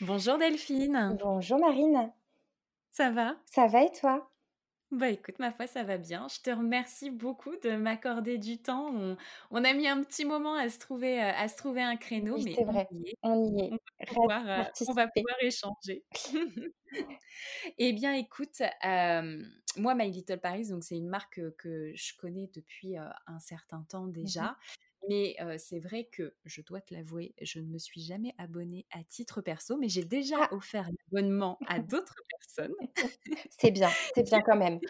Bonjour Delphine. Bonjour Marine. Ça va? Ça va et toi? Bah écoute, ma foi, ça va bien. Je te remercie beaucoup de m'accorder du temps. On, a mis un petit moment à se trouver, euh, à se trouver un créneau, mais c'est vrai, on y est. On va pouvoir, euh, échanger. eh bien, écoute, euh, moi, My Little Paris, donc c'est une marque que je connais depuis un certain temps mmh déjà. Mais c'est vrai que, je dois te l'avouer, je ne me suis jamais abonnée à titre perso, mais j'ai déjà ah! offert l'abonnement à d'autres personnes. c'est bien, c'est bien quand même.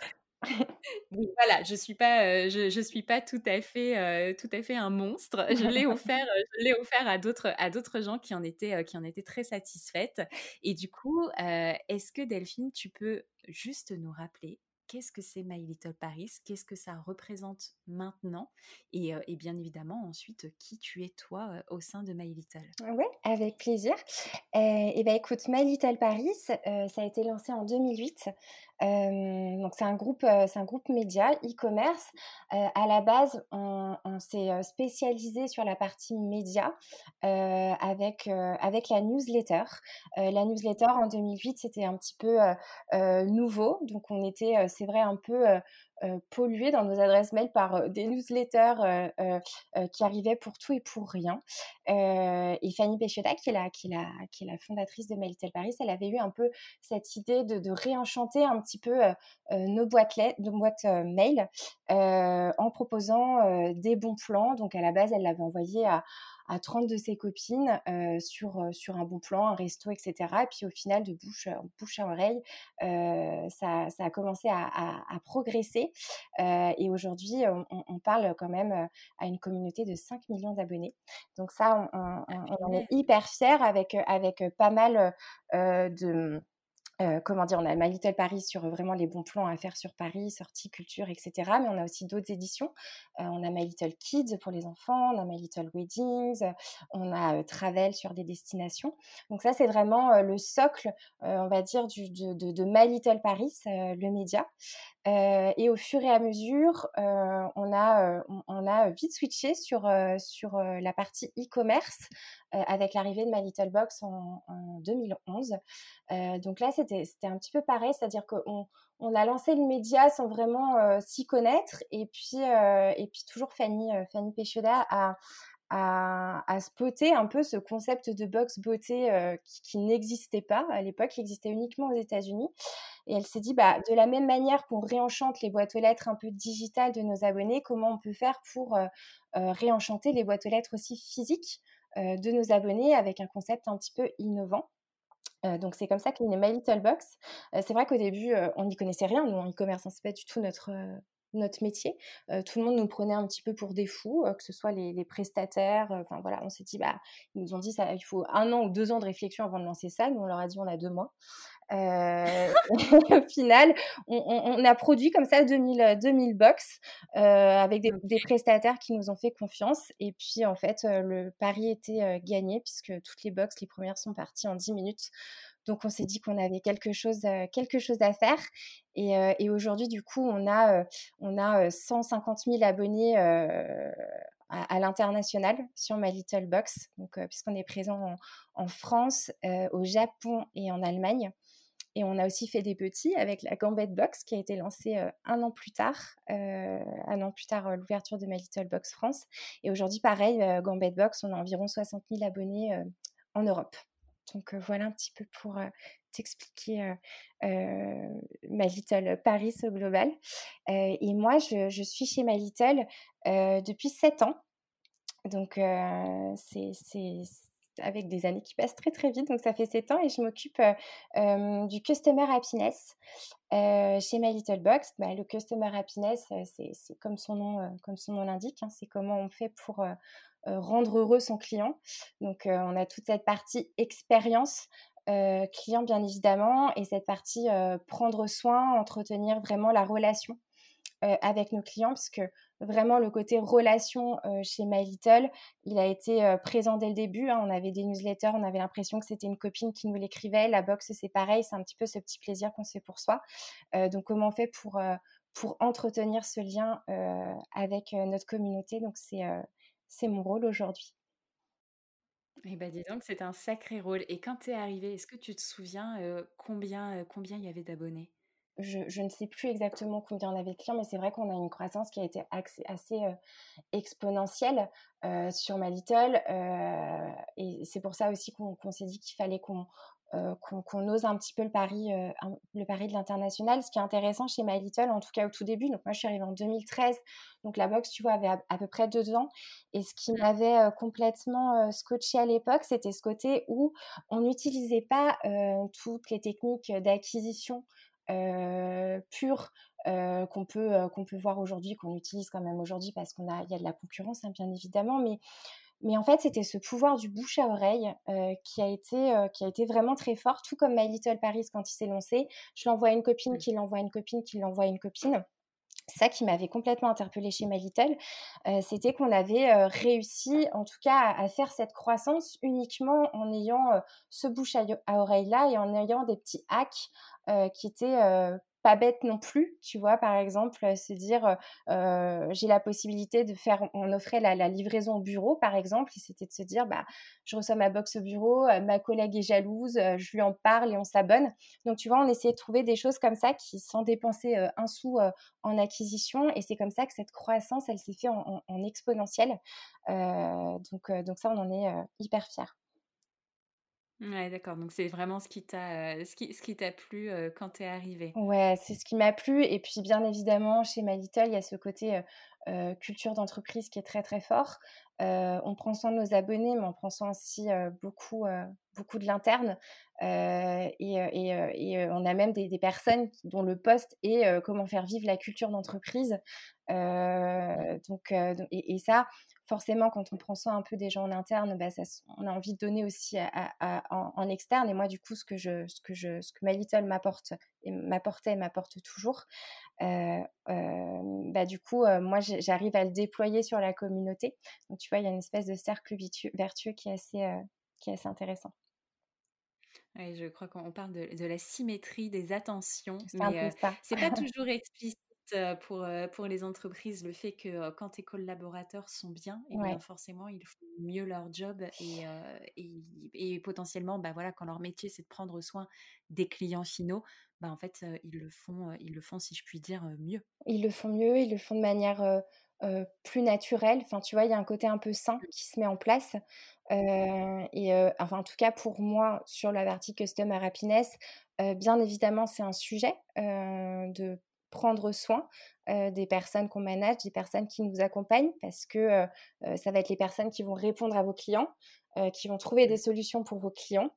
voilà, je suis pas, je, suis pas tout à fait, tout à fait un monstre. Je l'ai offert, je l'ai offert à d'autres, à d'autres gens qui en étaient, qui en étaient très satisfaites. Et du coup, est-ce que Delphine, tu peux juste nous rappeler qu'est-ce que c'est My Little Paris, qu'est-ce que ça représente maintenant et, bien évidemment ensuite qui tu es toi au sein de My Little? Oui, avec plaisir. et eh ben écoute, My Little Paris, ça a été lancé en 2008 donc c'est un groupe, c'est un groupe média e-commerce. à la base, on, s'est spécialisé sur la partie média avec avec la newsletter. la newsletter en 2008, c'était un petit peu nouveau, donc on était, c'est vrai, un peu euh, pollués dans nos adresses mail par euh, des newsletters euh, qui arrivaient pour tout et pour rien. et Fanny Pécheta, qui est, la, qui, fondatrice de Mailtel Paris, elle avait eu un peu cette idée de, de réenchanter un petit peu nos boîtes, nos boîtes mail en proposant des bons plans. Donc à la base, elle l'avait envoyé à à 30 de ses copines sur, sur un bon plan, un resto, etc. Et puis au final, de bouche, bouche à oreille, ça, ça, a commencé à, à, progresser. et aujourd'hui, on, parle quand même à une communauté de 5 millions d'abonnés. Donc ça, on, on, on, en est hyper fiers avec, avec pas mal de comment dire, on a My Little Paris sur vraiment les bons plans à faire sur Paris, sortie, culture, etc. Mais on a aussi d'autres éditions. on a My Little Kids pour les enfants, on a My Little Weddings, on a Travel sur des destinations. Donc ça, c'est vraiment le socle, on va dire, de, My Little Paris, le média. et au fur et à mesure, on, a, on, a vite switché sur, sur la partie e-commerce avec l'arrivée de My Little Box en, en 2011. donc là, c'était un petit peu pareil, c'est-à-dire qu'on on a lancé le média sans vraiment s'y connaître. Et puis, toujours Fanny, Fanny a, à, spotter un peu ce concept de box beauté euh, qui, n'existait pas à l'époque, qui existait uniquement aux États-Unis. Et elle s'est dit, bah, de la même manière qu'on réenchante les boîtes aux lettres un peu digitales de nos abonnés, comment on peut faire pour euh, euh, réenchanter les boîtes aux lettres aussi physiques? De nos abonnés avec un concept un petit peu innovant. donc c'est comme ça qu'est née My Little Box. c'est vrai qu'au début, on n'y connaissait rien, nous en e-commerce, hein, c'est pas du tout notre, notre métier. tout le monde nous prenait un petit peu pour des fous, que ce soit les, prestataires. Enfin voilà, on s'est dit, bah, ils nous ont dit ça, il faut un an ou deux ans de réflexion avant de lancer ça. Nous, on leur a dit, on a deux mois. au final, on, a produit comme ça 2000, 2000 box avec des, des, prestataires qui nous ont fait confiance. Et puis, en fait, le pari était gagné puisque toutes les box, les premières sont parties en 10 minutes. Donc on s'est dit qu'on avait quelque chose, quelque chose à faire. Et, aujourd'hui, du coup, on a, on a 150 000 abonnés à, l'international sur My Little Box, puisqu'on est présent en, France, au Japon et en Allemagne. Et on a aussi fait des petits avec la Gambette Box qui a été lancée un an plus tard, un an plus tard l'ouverture de My Little Box France. Et aujourd'hui, pareil, Gambette Box, on a environ 60 000 abonnés en Europe. Donc voilà un petit peu pour t'expliquer My Little Paris au global. et moi, je, suis chez My Little depuis 7 ans. Donc c'est avec des années qui passent très très vite. Donc ça fait 7 ans et je m'occupe du Customer Happiness chez My Little Box. Bah, le Customer Happiness, c'est comme son nom comme son nom l'indique. Hein, c'est comment on fait pour rendre heureux son client. Donc on a toute cette partie expérience client bien évidemment et cette partie prendre soin, entretenir vraiment la relation avec nos clients parce que vraiment le côté relation chez My Little, il a été présent dès le début. Hein. On avait des newsletters, on avait l'impression que c'était une copine qui nous l'écrivait. La box, c'est pareil, c'est un petit peu ce petit plaisir qu'on fait pour soi. donc, comment on fait pour, pour entretenir ce lien avec notre communauté? Donc, c'est c'est mon rôle aujourd'hui. Eh bien, dis donc, c'est un sacré rôle. Et quand tu es arrivée, est-ce que tu te souviens combien combien il y avait d'abonnés? Je, ne sais plus exactement combien on avait de clients, mais c'est vrai qu'on a une croissance qui a été assez exponentielle sur My Little. et c'est pour ça aussi qu'on s'est dit qu'il fallait qu'on qu'on ose un petit peu le pari, le pari de l'international. Ce qui est intéressant chez My Little, en tout cas au tout début, donc moi je suis arrivée en 2013, donc la box, tu vois, avait à, peu près deux ans. Et ce qui mmh. m'avait complètement scotché à l'époque, c'était ce côté où on n'utilisait pas toutes les techniques d'acquisition euh, pure euh, qu'on peut, euh, qu'on peut voir aujourd'hui, qu'on utilise quand même aujourd'hui parce qu'il y a de la concurrence, hein, bien évidemment, mais, mais en fait, c'était ce pouvoir du bouche à oreille qui, a été, qui a été vraiment très fort, tout comme My Little Paris quand il s'est lancé. Je l'envoie à une copine, qui l'envoie à une copine, qui l'envoie à une copine ça qui m'avait complètement interpellée chez My Little, c'était qu'on avait réussi, en tout cas, à, faire cette croissance uniquement en ayant ce bouche à, à oreille-là et en ayant des petits hacks qui étaient bête non plus, tu vois, par exemple, se dire j'ai la possibilité de faire, on offrait la, livraison au bureau, par exemple, et c'était de se dire bah je reçois ma box au bureau, ma collègue est jalouse, je lui en parle et on s'abonne. Donc tu vois, on essayait de trouver des choses comme ça qui sans dépenser un sou en acquisition, et c'est comme ça que cette croissance, elle s'est faite en, en, exponentielle. donc, donc ça, on en est hyper fiers. Ouais, d'accord. Donc c'est vraiment ce qui t'a, ce qui, ce qui t'a plu quand tu es arrivée. Ouais, c'est ce qui m'a plu. Et puis bien évidemment, chez My Little, il y a ce côté culture d'entreprise qui est très très fort. on prend soin de nos abonnés, mais on prend soin aussi beaucoup, beaucoup de l'interne. et, et, on a même des, des, personnes dont le poste est comment faire vivre la culture d'entreprise. donc, et, ça, forcément, quand on prend soin un peu des gens en interne, bah, ça, on a envie de donner aussi en, externe. Et moi, du coup, ce que, je, ce que, je, ce que My Little m'apporte, et m'apportait, m'apporte toujours, euh, euh, bah, du coup, euh, moi, j'arrive à le déployer sur la communauté. Donc, tu vois, il y a une espèce de cercle vertueux qui est assez, qui est assez intéressant. Oui, je crois qu'on parle de, de, la symétrie des attentions, mais c'est pas toujours explicite pour, pour les entreprises, le fait que quand tes collaborateurs sont bien, et bien forcément, ils font mieux leur job et, et, et, potentiellement, bah voilà, quand leur métier, c'est de prendre soin des clients finaux, bah en fait, ils, le font, ils le font, si je puis dire, mieux. Ils le font mieux, ils le font de manière plus naturelle. Enfin, tu vois, il y a un côté un peu sain qui se met en place. et enfin, en tout cas, pour moi, sur la partie Customer Happiness, bien évidemment, c'est un sujet de prendre soin des personnes qu'on manage, des personnes qui nous accompagnent, parce que ça va être les personnes qui vont répondre à vos clients, qui vont trouver des solutions pour vos clients.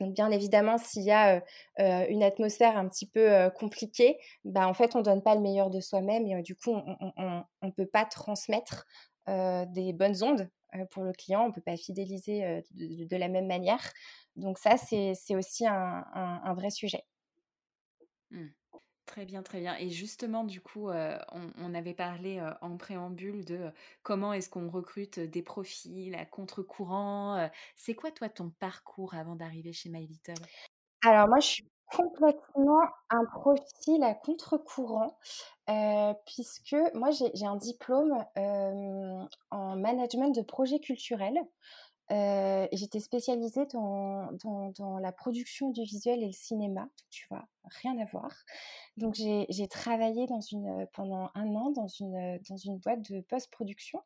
Donc bien évidemment, s'il y a une atmosphère un petit peu compliquée, bah, en fait, on ne donne pas le meilleur de soi-même et du coup, on ne peut pas transmettre des bonnes ondes pour le client, on ne peut pas fidéliser de, la même manière. Donc ça, c'est aussi un, vrai sujet. Mmh. Très bien, très bien. Et justement, du coup, on, avait parlé en préambule de comment est-ce qu'on recrute des profils à contre-courant. c'est quoi, toi, ton parcours avant d'arriver chez My Little Alors, moi, je suis complètement un profil à contre-courant, puisque moi, j'ai un diplôme en management de projets j'étais spécialisée dans, dans, la production du visuel et le cinéma, tu vois, rien à voir. Donc j'ai travaillé dans une, pendant un an dans une, dans une boîte de post-production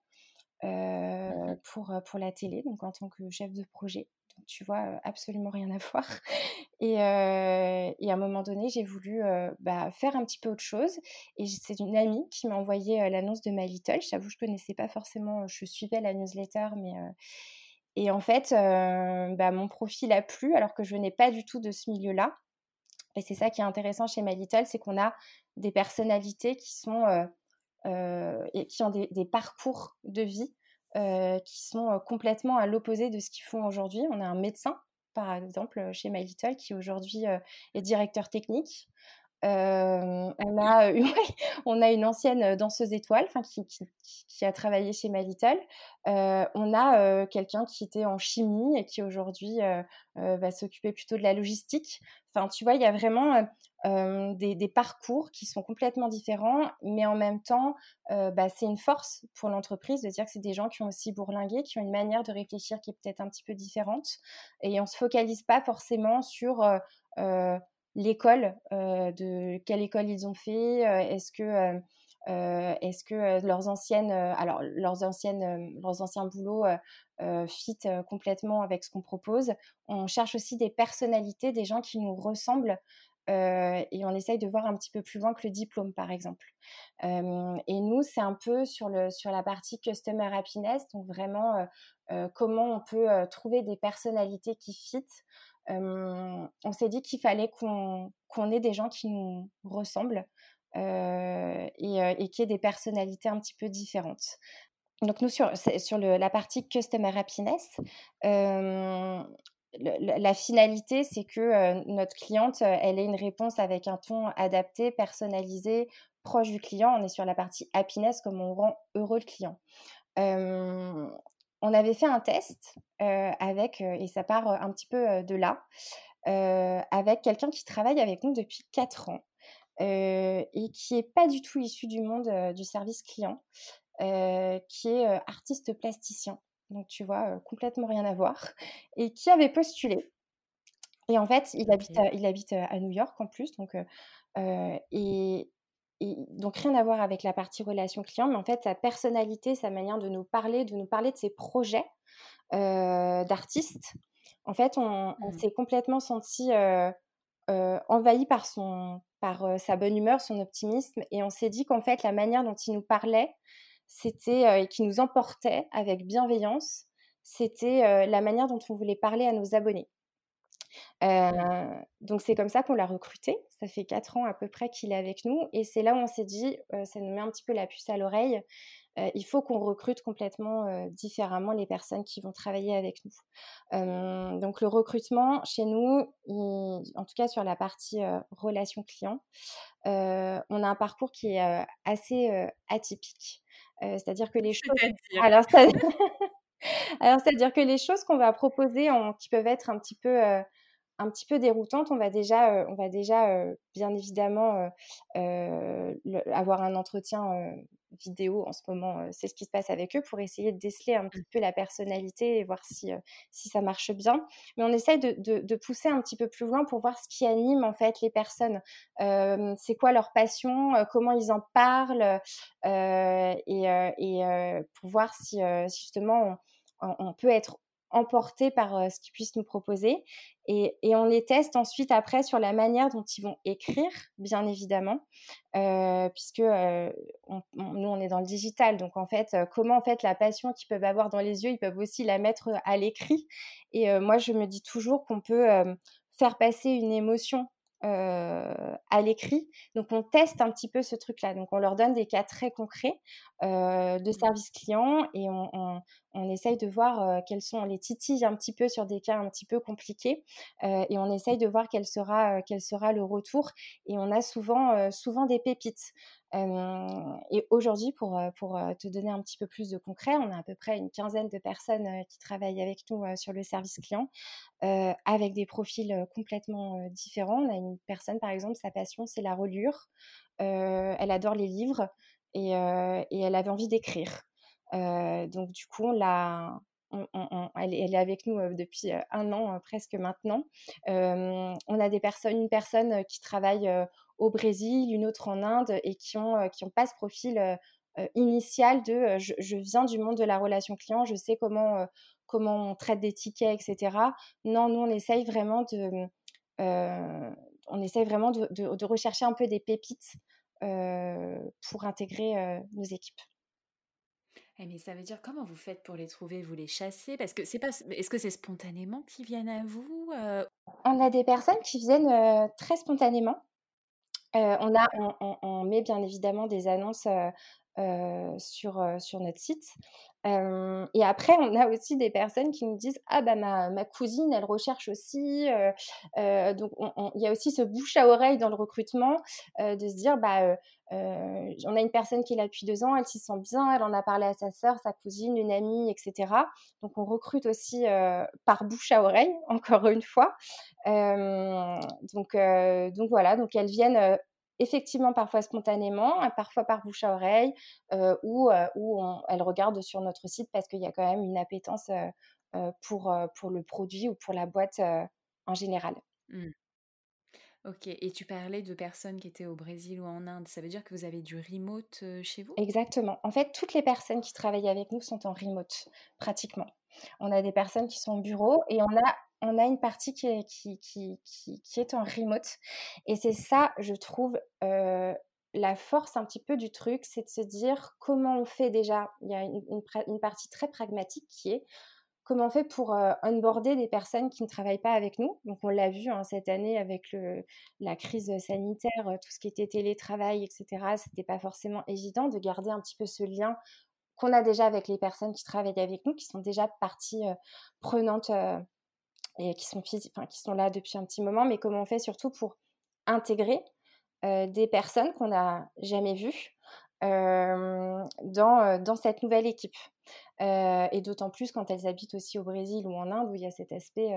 pour, pour la télé, donc en tant que chef de projet. Donc tu vois, absolument rien à voir. Et, et à un moment donné, j'ai voulu bah, faire un petit peu autre chose. Et c'est une amie qui m'a envoyé l'annonce de My Little. J'avoue, je ne connaissais pas forcément, je suivais la newsletter, mais et en fait, bah, mon profil a plu alors que je venais pas du tout de ce milieu-là. Et c'est ça qui est intéressant chez My Little, c'est qu'on a des personnalités qui sont et qui ont des, parcours de vie qui sont complètement à l'opposé de ce qu'ils font aujourd'hui. On a un médecin, par exemple, chez My Little, qui aujourd'hui est directeur technique on, a, on a une ancienne danseuse étoile qui, a travaillé chez My Little. on a quelqu'un qui était en chimie et qui aujourd'hui va s'occuper plutôt de la logistique. Enfin, tu vois, il y a vraiment des, des, parcours qui sont complètement différents, mais en même temps, bah, c'est une force pour l'entreprise de dire que c'est des gens qui ont aussi bourlingué, qui ont une manière de réfléchir qui est peut-être un petit peu différente. Et on ne se focalise pas forcément sur l'école, de quelle école ils ont fait, est-ce que, est-ce que leurs anciennes, alors leurs anciennes, leurs anciens boulots fit complètement avec ce qu'on propose. On cherche aussi des personnalités, des gens qui nous ressemblent. et on essaye de voir un petit peu plus loin que le diplôme, par exemple. et nous, c'est un peu sur, le, sur la partie Customer Happiness, donc vraiment comment on peut trouver des personnalités qui on s'est dit qu'il fallait qu'on ait des gens qui nous ressemblent et, et qui aient des personnalités un petit peu différentes. Donc nous, sur, sur la partie Customer Happiness, la, finalité, c'est que notre cliente, elle ait une réponse avec un ton adapté, personnalisé, proche du client. On est sur la partie happiness, comme on rend heureux le client on avait fait un test avec, et ça part un petit peu de là, avec quelqu'un qui travaille avec nous depuis 4 ans et qui n'est pas du tout issu du monde du service client, qui est artiste plasticien. Donc, tu vois, complètement rien à voir, et qui avait postulé. Et en fait, il habite, à, il habite à New York en plus. Donc, et, donc rien à voir avec la partie relation client, mais en fait sa personnalité, sa manière de nous parler, de nous parler de ses projets euh, d'artiste. En fait, on, mmh. s'est complètement senti euh, euh, envahi par son, par sa bonne humeur, son optimisme, et on s'est dit qu'en fait la manière dont il nous parlait, c'était et qui nous emportait avec bienveillance, c'était la manière dont on voulait parler à nos abonnés. Donc c'est comme ça qu'on l'a recruté. Ça fait quatre ans à peu près qu'il est avec nous. Et c'est là où on s'est dit, ça nous met un petit peu la puce à l'oreille. il faut qu'on recrute complètement différemment les personnes qui vont travailler avec nous. donc le recrutement chez nous, en tout cas sur la partie relation client, on a un parcours qui est assez atypique. C'est-à-dire que les choses... Alors, Alors, c'est-à-dire que les choses qu'on va proposer, qui peuvent être un petit peu un petit peu déroutante, on va déjà, euh, on va déjà euh, bien évidemment euh, avoir un entretien vidéo en ce moment, c'est ce qui se passe avec eux pour essayer de déceler un petit peu la personnalité et voir si, si ça marche bien. Mais on essaye de, de, pousser un petit peu plus loin pour voir ce qui anime en fait les personnes. c'est quoi leur passion, comment ils en parlent et, et pour voir si, justement on, on peut être emportés par ce qu'ils puissent nous proposer. Et, on les teste ensuite après sur la manière dont ils vont écrire, bien évidemment, puisque nous, on est dans le digital. Donc, en fait, comment en fait la passion qu'ils peuvent avoir dans les yeux, ils peuvent aussi la mettre à l'écrit. Et moi, je me dis toujours qu'on peut faire passer une émotion à l'écrit. Donc, on teste un petit peu ce truc-là. Donc, on leur donne des cas très concrets de mmh. service client et on, essaye de voir quels sont les titilles un petit peu sur des cas un petit peu compliqués et on essaye de voir quel sera, quel sera le retour. Et on a souvent, souvent des pépites et aujourd'hui, pour, pour te donner un petit peu plus de concret, on a à peu près une quinzaine de personnes qui travaillent avec nous sur le service client, avec des profils complètement différents. On a une personne, par exemple, sa passion, c'est la reliure. elle adore les livres et, et elle avait envie d'écrire. Donc, du coup, elle, est avec nous depuis un an presque maintenant. on a des personnes, une personne qui travaille au Brésil, une autre en Inde et qui ont, qui ont pas ce profil initial de je, viens du monde de la relation client, je sais comment, on traite des tickets, etc. Non, nous, on essaye vraiment de, rechercher un peu des pépites pour intégrer nos équipes. Eh, mais ça veut dire comment vous faites pour les trouver? Vous les chassez? Parce que c'est pas. Est-ce que c'est spontanément qu'ils viennent à vous On a des personnes qui viennent très spontanément. on, a, on, met bien évidemment des annonces sur, sur notre site. et après, on a aussi des personnes qui nous disent Ah, bah, ma, ma cousine, elle recherche aussi. donc, il y a aussi ce bouche à oreille dans le recrutement de se dire Bah, on a une personne qui est là depuis deux ans, elle s'y sent bien, elle en a parlé à sa sœur, sa cousine, une amie, etc. Donc, on recrute aussi par bouche à oreille, encore une fois. donc, donc, voilà, donc elles viennent effectivement parfois spontanément, hein, parfois par bouche à oreille, euh, ou, euh, ou elle regarde sur notre site parce qu'il y a quand même une appétence euh, pour, pour le produit ou pour la boîte en général. Mmh. Ok, et tu parlais de personnes qui étaient au Brésil ou en Inde. Ça veut dire que vous avez du remote chez vous? Exactement. En fait, toutes les personnes qui travaillent avec nous sont en remote, pratiquement. On a des personnes qui sont au bureau et on a on a une partie qui est, en remote. Et c'est ça, je trouve, la force un petit peu du truc, c'est de se dire comment on fait déjà. Il y a une, partie très pragmatique qui est comment on fait pour onboarder des personnes qui ne travaillent pas avec nous. Donc on l'a vu hein, cette année avec la crise sanitaire, tout ce qui était télétravail, etc. C'était pas forcément évident de garder un petit peu ce lien qu'on a déjà avec les personnes qui travaillent avec nous, qui sont déjà partie prenante et qui sont, enfin, qui sont là depuis un petit moment, mais comment on fait surtout pour intégrer des personnes qu'on n'a jamais vues dans, dans cette nouvelle équipe. et d'autant plus quand elles habitent aussi au Brésil ou en Inde, où il y a cet aspect,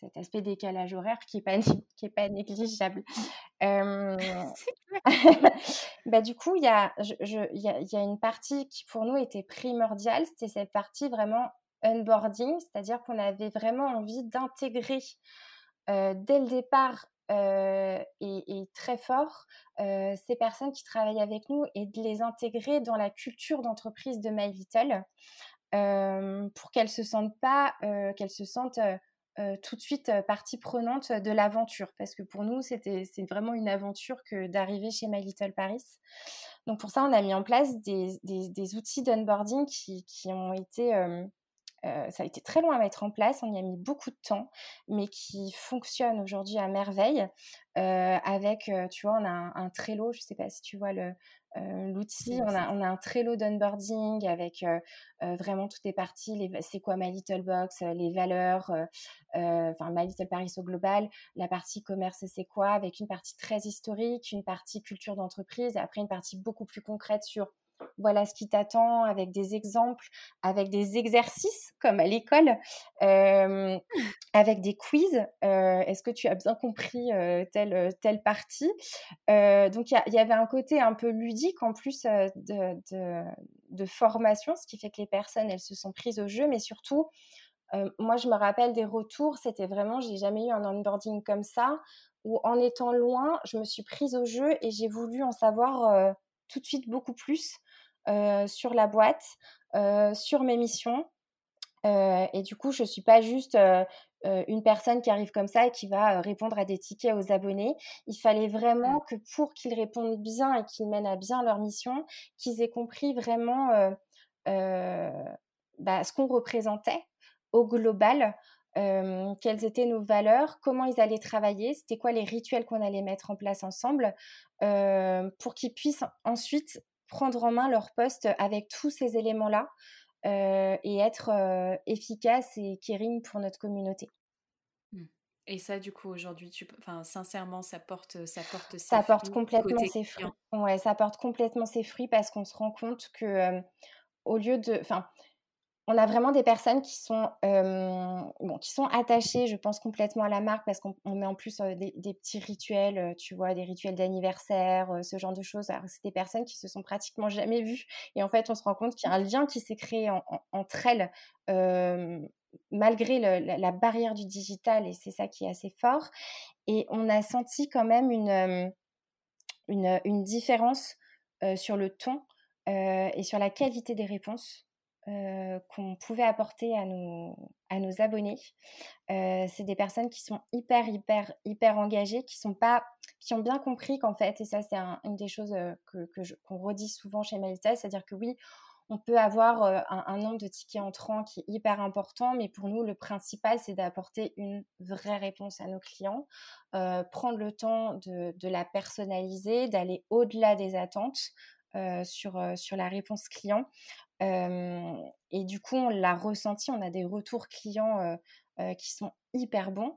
cet aspect décalage horaire qui n'est pas, qui est pas négligeable. bah, du coup, il y a, y, a, y a une partie qui pour nous était primordiale, c'était cette partie vraiment onboarding, c'est-à-dire qu'on avait vraiment envie d'intégrer dès le départ et, très fort ces personnes qui travaillent avec nous et de les intégrer dans la culture d'entreprise de My Little pour qu'elles se sentent pas, qu'elles se sentent tout de suite partie prenante de l'aventure parce que pour nous c'était c'est vraiment une aventure que d'arriver chez My Little Paris. Donc pour ça on a mis en place des, des, outils d'onboarding qui, qui, ont été ça a été très long à mettre en place, on y a mis beaucoup de temps, mais qui fonctionne aujourd'hui à merveille. avec, tu vois, on a un, un Trello, je ne sais pas si tu vois le, l'outil. On a, on a, un Trello d'onboarding avec vraiment toutes les parties. C'est quoi My Little Box, les valeurs, enfin My Little Paris au global. La partie commerce, c'est quoi Avec une partie très historique, une partie culture d'entreprise, après une partie beaucoup plus concrète sur voilà ce qui t'attend, avec des exemples, avec des exercices comme à l'école, avec des quiz. Est-ce que tu as bien compris telle, telle partie? Donc il y, avait un côté un peu ludique en plus de, de, formation, ce qui fait que les personnes, elles se sont prises au jeu, mais surtout, moi je me rappelle des retours, c'était vraiment, j'ai jamais eu un onboarding comme ça, où en étant loin, je me suis prise au jeu et j'ai voulu en savoir tout de suite beaucoup plus sur la boîte, sur mes missions. et du coup, je ne suis pas juste une personne qui arrive comme ça et qui va répondre à des tickets aux abonnés. Il fallait vraiment mmh. que pour qu'ils répondent bien et qu'ils mènent à bien leur mission, qu'ils aient compris vraiment bah, ce qu'on représentait au global, quelles étaient nos valeurs, comment ils allaient travailler, c'était quoi les rituels qu'on allait mettre en place ensemble, pour qu'ils puissent ensuite prendre en main leur poste avec tous ces éléments-là et être efficace et caring pour notre communauté. Mmh. Et ça, du coup, aujourd'hui, tu, enfin, sincèrement, ça porte, ça porte ses ça porte complètement ses fruits. Ouais, ça porte complètement ses fruits parce qu'on se rend compte que, au lieu de, enfin, on a vraiment des personnes qui sont, bon, qui sont attachées, je pense, complètement à la marque parce qu'on met en plus des, petits rituels, tu vois, des rituels d'anniversaire, ce genre de choses. c'est des personnes qui se sont pratiquement jamais vues. Et en fait, on se rend compte qu'il y a un lien qui s'est créé entre elles malgré la, barrière du digital. Et c'est ça qui est assez fort. Et on a senti quand même une, une, différence sur le ton et sur la qualité des réponses. Euh, qu'on pouvait apporter à nos, à nos abonnés. Euh, c'est des personnes qui sont hyper, hyper, hyper engagées, qui sont pas, qui ont bien compris qu'en fait, et ça c'est une des choses euh, que, qu'on redit souvent chez Melita, c'est-à-dire que oui, on peut avoir un, nombre de tickets entrants qui est hyper important, mais pour nous, le principal, c'est d'apporter une vraie réponse à nos clients, prendre le temps de, de la personnaliser, d'aller au-delà des attentes. sur, sur la réponse client et du coup, on l'a ressenti, on a des retours clients qui sont hyper bons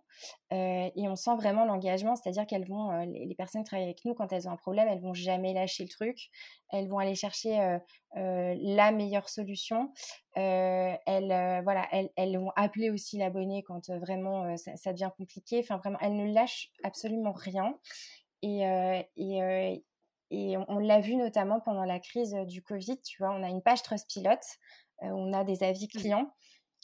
et on sent vraiment l'engagement, c'est-à-dire qu'elles vont, les, personnes qui travaillent avec nous, quand elles ont un problème, elles vont jamais lâcher le truc, elles vont aller chercher la meilleure solution, elles, voilà, elles, elles, vont appeler aussi l'abonné quand vraiment ça, devient compliqué, enfin vraiment, elles ne lâchent absolument rien. Et, et on, l'a vu notamment pendant la crise du Covid, tu vois, on a une page Trustpilot, où on a des avis mmh. clients.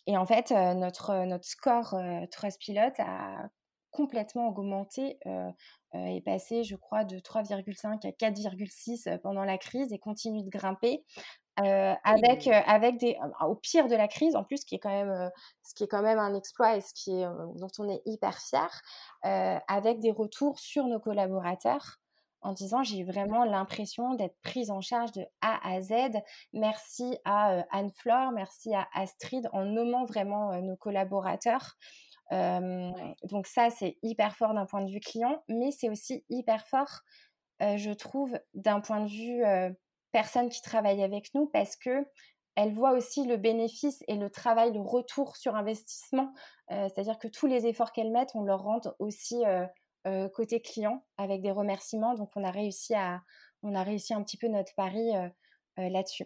Et en fait, notre, notre score Trustpilot a complètement augmenté est passé, je crois, de 3,5 à 4,6 pendant la crise et continue de grimper. avec, avec des, au pire de la crise, en plus, ce qui est quand même, ce qui est quand même un exploit et ce qui est, dont on est hyper fier, avec des retours sur nos collaborateurs en disant j'ai vraiment l'impression d'être prise en charge de A à Z. Merci à Anne-Flore, merci à Astrid en nommant vraiment nos collaborateurs. donc ça, c'est hyper fort d'un point de vue client, mais c'est aussi hyper fort, je trouve, d'un point de vue personne qui travaille avec nous parce que elle voit aussi le bénéfice et le travail, le retour sur investissement. C'est-à-dire que tous les efforts qu'elles mettent, on leur rend aussi euh, côté client avec des remerciements. Donc on a réussi à on a réussi un petit peu notre pari euh, euh, là-dessus.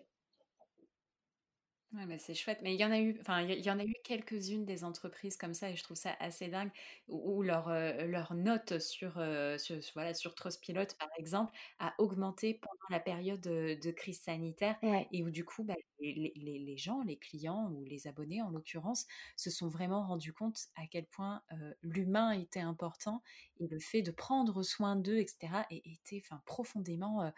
Ouais, c'est chouette. Mais il y en a eu, enfin, il y en a eu quelques-unes des entreprises comme ça, et je trouve ça assez dingue, où, leur, leur note sur, sur, voilà, sur Trustpilot, par exemple, a augmenté pendant la période de, crise sanitaire, et où du coup, bah, les, les, les, gens, les clients ou les abonnés en l'occurrence, se sont vraiment rendus compte à quel point l'humain était important et le fait de prendre soin d'eux, etc., était enfin, profondément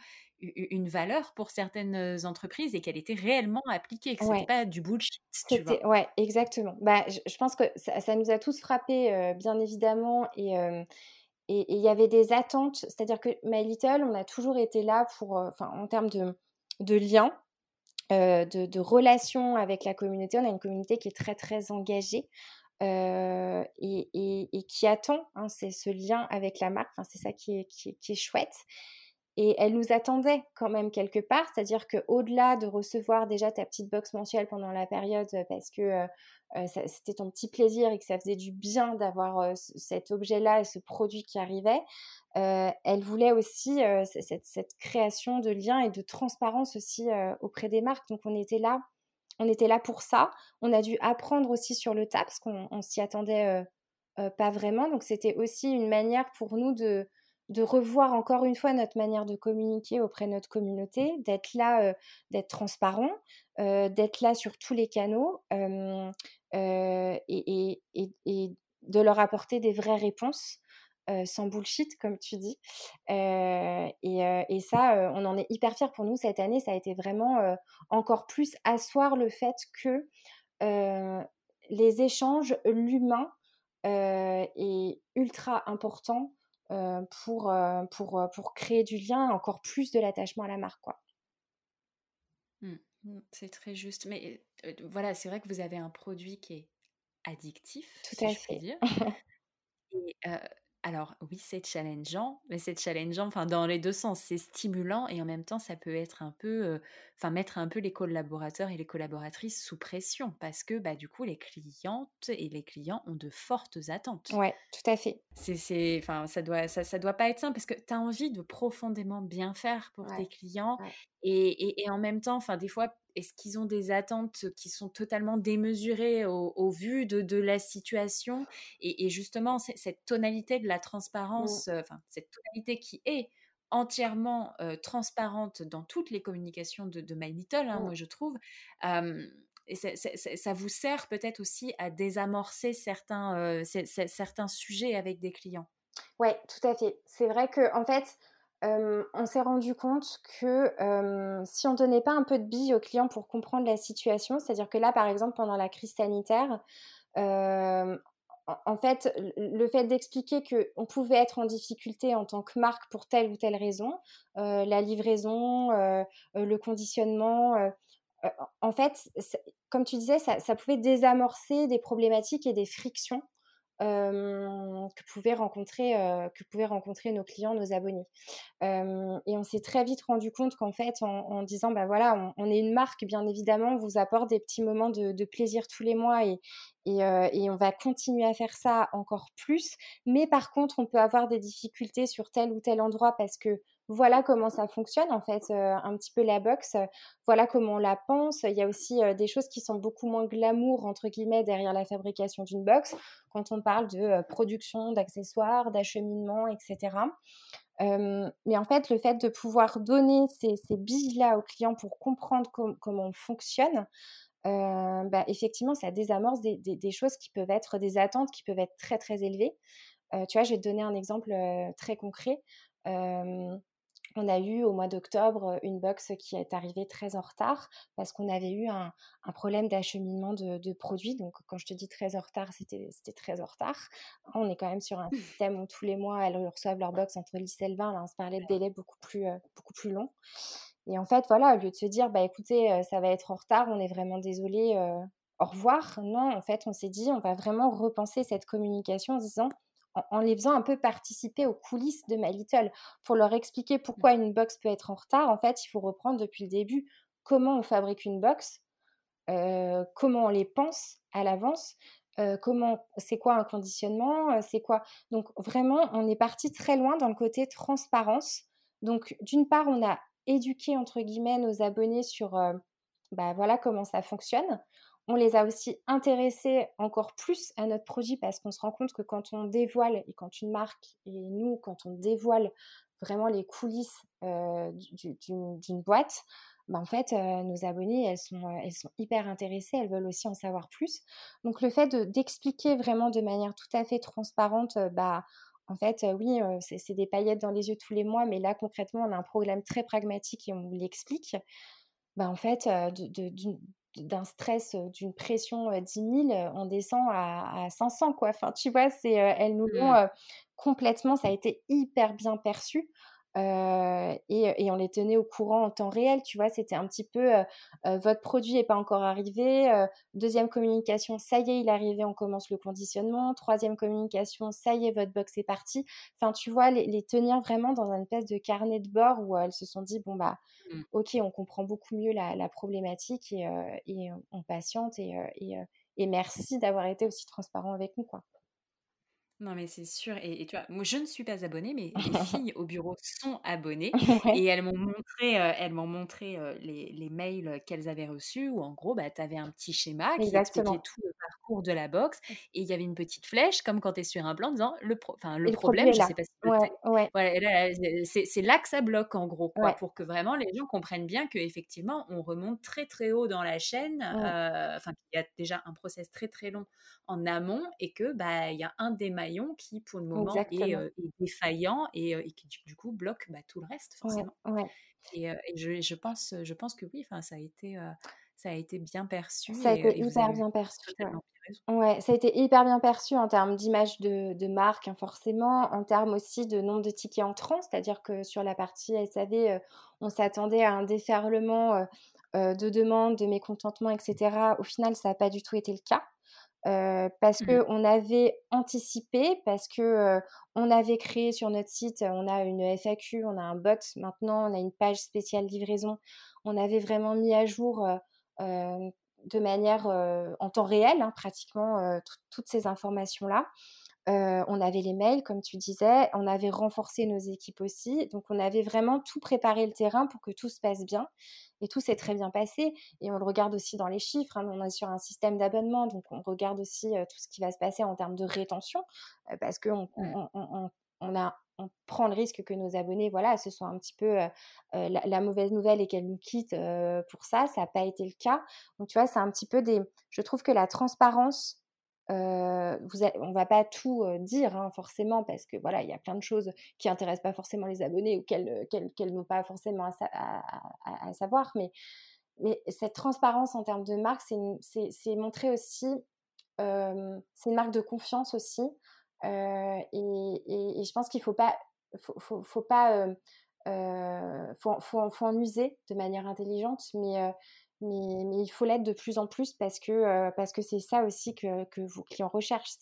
une valeur pour certaines entreprises et qu'elle était réellement appliquée, que ce n'était pas du bullshit. Tu vois? Ouais, exactement. Bah, je, pense que ça, nous a tous frappés, bien évidemment, et et il y avait des attentes, c'est-à-dire que My Little, on a toujours été là pour, enfin, en termes de, de liens, de, de relations avec la communauté. On a une communauté qui est très, très engagée. et, et, qui attend, hein, c'est ce lien avec la marque, enfin, c'est ça qui est, qui, qui est chouette. Et elle nous attendait quand même quelque part, c'est-à-dire qu'au-delà de recevoir déjà ta petite box mensuelle pendant la période, euh, parce que euh, euh, c'était ton petit plaisir et que ça faisait du bien d'avoir cet objet-là et ce produit qui arrivait, elle voulait aussi cette, création de lien et de transparence aussi auprès des marques. Donc on était là, on était là pour ça. On a dû apprendre aussi sur le tas parce qu'on s'y attendait pas vraiment. Donc c'était aussi une manière pour nous de de revoir encore une fois notre manière de communiquer auprès de notre communauté, d'être là, d'être transparent, d'être là sur tous les canaux et, de leur apporter des vraies réponses. sans bullshit, comme tu dis. et, ça, on en est hyper fiers pour nous cette année. Ça a été vraiment encore plus asseoir le fait que les échanges, l'humain est ultra important pour, pour, pour créer du lien, encore plus de l'attachement à la marque. Quoi. Mmh, mmh, c'est très juste. Mais voilà, c'est vrai que vous avez un produit qui est addictif, Tout si à je fait. dire. Et alors oui, c'est challengeant, mais c'est challengeant, enfin dans les deux sens, c'est stimulant et en même temps ça peut être un peu, enfin mettre un peu les collaborateurs et les collaboratrices sous pression parce que bah du coup les clientes et les clients ont de fortes attentes. Ouais, tout à fait. C'est, enfin ça doit, ça, ça doit pas être simple parce que tu as envie de profondément bien faire pour tes clients et, et, et, en même temps, enfin des fois est-ce qu'ils ont des attentes qui sont totalement démesurées au, vu de, la situation? Et, justement, cette tonalité de la mmh. transparence, enfin, cette tonalité qui est entièrement transparente dans toutes les communications de, de My Little, hein, mmh. moi je trouve. et ça vous sert peut-être aussi à désamorcer certains, certains sujets avec des clients? Oui, tout à fait. C'est vrai que en fait, on s'est rendu compte que si on donnait pas un peu de billes aux clients pour comprendre la situation, c'est-à-dire que là, par exemple, pendant la crise sanitaire, en fait, le fait d'expliquer qu'on pouvait être en difficulté en tant que marque pour telle ou telle raison, la livraison, le conditionnement, en fait, comme tu disais, ça, pouvait désamorcer des problématiques et des frictions que, pouvaient rencontrer, que pouvaient rencontrer nos clients, nos abonnés. et on s'est très vite rendu compte qu'en fait, en, disant, bah voilà, on, est une marque, bien évidemment, on vous apporte des petits moments de, plaisir tous les mois et, et, on va continuer à faire ça encore plus. Mais par contre, on peut avoir des difficultés sur tel ou tel endroit parce que voilà comment ça fonctionne en fait, un petit peu la box, voilà comment on la pense. Il y a aussi des choses qui sont beaucoup moins glamour entre guillemets derrière la fabrication d'une box quand on parle de production d'accessoires, d'acheminement, etc. mais en fait, le fait de pouvoir donner ces, billes-là aux clients pour comprendre comment on fonctionne, bah, effectivement, ça désamorce des, choses qui peuvent être des attentes qui peuvent être très très élevées. tu vois, je vais te donner un exemple très concret on a eu au mois d'octobre une box qui est arrivée très en retard parce qu'on avait eu un, problème d'acheminement de, produits. Donc, quand je te dis très en retard, c'était très en retard. On est quand même sur un système où tous les mois, elles reçoivent leur box entre 10 et le 20. Là, on se parlait de délais beaucoup plus, beaucoup plus longs. Et en fait, voilà, au lieu de se dire, bah écoutez, ça va être en retard, on est vraiment désolé, au revoir. Non, en fait, on s'est dit, on va vraiment repenser cette communication en disant, en, les faisant un peu participer aux coulisses de My Little pour leur expliquer pourquoi une box peut être en retard. En fait, il faut reprendre depuis le début comment on fabrique une box, euh, comment on les pense à l'avance, euh, comment c'est quoi un conditionnement, euh, c'est quoi. Donc vraiment, on est parti très loin dans le côté transparence. Donc d'une part, on a éduqué entre guillemets nos abonnés sur bah voilà comment ça fonctionne. On les a aussi intéressés encore plus à notre produit parce qu'on se rend compte que quand on dévoile, et quand une marque, et nous, quand on dévoile vraiment les coulisses d'une boîte, bah en fait, nos abonnés, elles sont, hyper intéressées, elles veulent aussi en savoir plus. Donc le fait d'expliquer vraiment de manière tout à fait transparente, bah en fait, oui, c'est des paillettes dans les yeux tous les mois, mais là concrètement, on a un problème très pragmatique et on l'explique. Bah en fait, de, d'un stress, d'une pression 10 000, on descend à, 500, quoi. Enfin, tu vois, c'est, elles nous l'ont mmh. complètement, ça a été hyper bien perçu. Et, on les tenait au courant en temps réel, tu vois, c'était un petit peu votre produit n'est pas encore arrivé, deuxième communication, ça y est, il est arrivé, on commence le conditionnement, troisième communication, ça y est, votre box est parti. Enfin, tu vois, les, tenir vraiment dans un espèce de carnet de bord où elles se sont dit, bon, bah, mmh. ok, on comprend beaucoup mieux la, problématique et, on patiente et, et merci d'avoir été aussi transparent avec nous, quoi. Non, mais c'est sûr. Et, tu vois, moi, je ne suis pas abonnée, mais les filles au bureau sont abonnées. Et elles m'ont montré, elles m'ont montré les, les mails qu'elles avaient reçus, où en gros, bah, tu avais un petit schéma qui expliquait tout le parcours de la box. Et il y avait une petite flèche, comme quand tu es sur un plan, disant le, pro le, le problème, je ne sais pas si ouais, ouais. c'est là que ça bloque, en gros, quoi, pour que vraiment les gens comprennent bien qu'effectivement, on remonte très, très haut dans la chaîne. Enfin, qu'il y a déjà un process très, très long en amont et que bah il y a un des maillons qui pour le moment est, défaillant et, qui du coup bloque bah, tout le reste forcément. Et, je, je, pense je pense que oui ça a été ça a été bien perçu. Ça a été hyper bien perçu. Ouais. Ça a été hyper bien perçu en termes d'image de, de, marque, hein, forcément, en termes aussi de nombre de tickets entrants, c'est-à-dire que sur la partie SAV, on s'attendait à un déferlement de demandes, de mécontentement, etc. Au final, ça n'a pas du tout été le cas. Euh, parce mmh. qu'on avait anticipé, parce que on avait créé sur notre site, on a une FAQ, on a un bot maintenant, on a une page spéciale livraison. On avait vraiment mis à jour de manière en temps réel, hein, pratiquement toutes ces informations-là. on avait les mails, comme tu disais, on avait renforcé nos équipes aussi. Donc, on avait vraiment tout préparé le terrain pour que tout se passe bien. Et tout s'est très bien passé. Et on le regarde aussi dans les chiffres. Hein. On est sur un système d'abonnement, donc on regarde aussi tout ce qui va se passer en termes de rétention, parce qu'on mmh. on, a on prend le risque que nos abonnés, voilà, ce soit un petit peu la, mauvaise nouvelle et qu'elles nous quittent pour ça. Ça n'a pas été le cas. Donc, tu vois, c'est un petit peu des. Je trouve que la transparence euh, vous on va pas tout dire hein, forcément parce que voilà, il y a plein de choses qui intéressent pas forcément les abonnés ou qu'elles n'ont pas forcément à, savoir. Mais, cette transparence en termes de marque, c'est, montrer aussi, c'est une marque de confiance aussi. Et, et, je pense qu'il faut pas, faut, faut, pas, faut, faut, faut, en user de manière intelligente, mais mais, il faut l'être de plus en plus parce que parce que c'est ça aussi que, vos clients recherchent,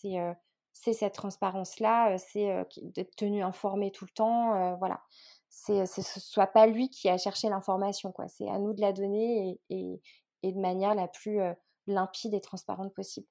c'est cette transparence-là, c'est d'être tenu informé tout le temps, voilà. C'est ce soit pas lui qui a cherché l'information, quoi. C'est à nous de la donner et, de manière la plus limpide et transparente possible.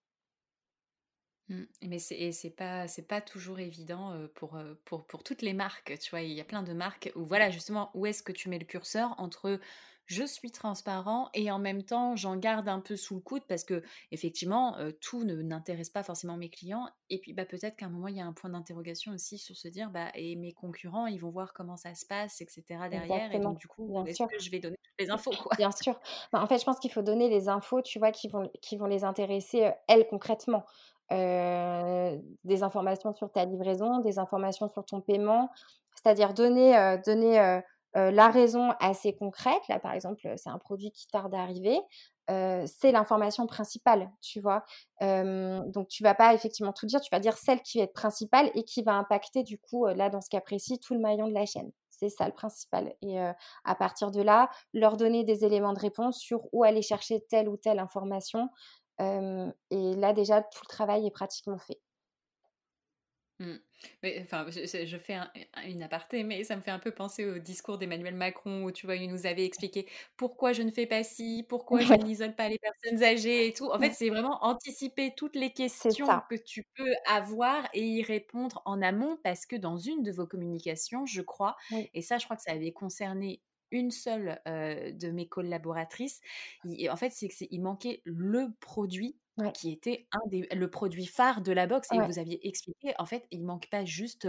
Mmh. Mais c'est c'est pas c'est pas toujours évident pour, pour pour toutes les marques, tu vois? Il y a plein de marques où voilà justement où est-ce que tu mets le curseur entre je suis transparent et en même temps j'en garde un peu sous le coude parce que effectivement tout ne n'intéresse pas forcément mes clients et puis bah peut-être qu'à un moment il y a un point d'interrogation aussi sur se dire bah et mes concurrents ils vont voir comment ça se passe etc derrière et donc du coup est-ce que je vais donner les infos quoi? bien sûr. Bah, en fait je pense qu'il faut donner les infos tu vois qui vont qui vont les intéresser elles concrètement des informations sur ta livraison des informations sur ton paiement c'est-à-dire donner donner la raison assez concrète, là par exemple, c'est un produit qui tarde à arriver, c'est l'information principale, tu vois. donc tu vas pas effectivement tout dire, tu vas dire celle qui va être principale et qui va impacter du coup, là dans ce cas précis, tout le maillon de la chaîne. C'est ça le principal. Et à partir de là, leur donner des éléments de réponse sur où aller chercher telle ou telle information. Et là déjà, tout le travail est pratiquement fait. Mmh. Mais, enfin, je, fais une aparté, mais ça me fait un peu penser au discours d'Emmanuel Macron où tu vois, il nous avait expliqué pourquoi je ne fais pas ci, pourquoi je n'isole pas les personnes âgées et tout? En fait, c'est vraiment anticiper toutes les questions que tu peux avoir et y répondre en amont parce que dans une de vos communications, je crois, et ça, je crois que ça avait concerné une seule de mes collaboratrices. en fait, c'est qu'il manquait le produit qui était un des, le produit phare de la box. Et vous aviez expliqué, en fait, il manque pas juste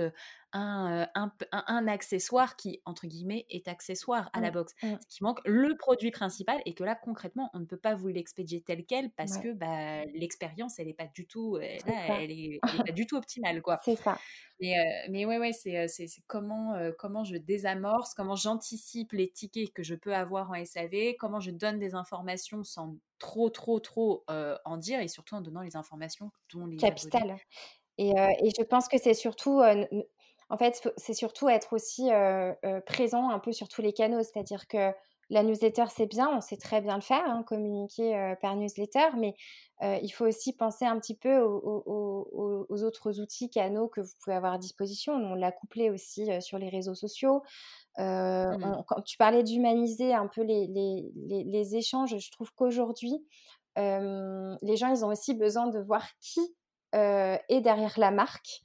un, un, accessoire qui, entre guillemets, est accessoire à la box. Mmh. Ce qui manque le produit principal et que là, concrètement, on ne peut pas vous l'expédier tel quel parce que bah, l'expérience, elle n'est pas du tout, elle, est, pas du tout optimale. quoi. C'est ça. Mais, mais ouais, ouais, c'est, c'est, comment, comment je désamorce, comment j'anticipe les tickets que je peux avoir en SAV, comment je donne des informations sans trop, trop, trop en dire et surtout en donnant les informations dont les. Capital. Et, et, je pense que c'est surtout en fait, c'est surtout être aussi présent un peu sur tous les canaux. C'est-à-dire que la newsletter, c'est bien, on sait très bien le faire, hein, communiquer par newsletter, mais il faut aussi penser un petit peu aux, autres outils, canaux que vous pouvez avoir à disposition. On l'a couplé aussi sur les réseaux sociaux. Mmh. quand tu parlais d'humaniser un peu les, les, échanges, je trouve qu'aujourd'hui, les gens, ils ont aussi besoin de voir qui est derrière la marque.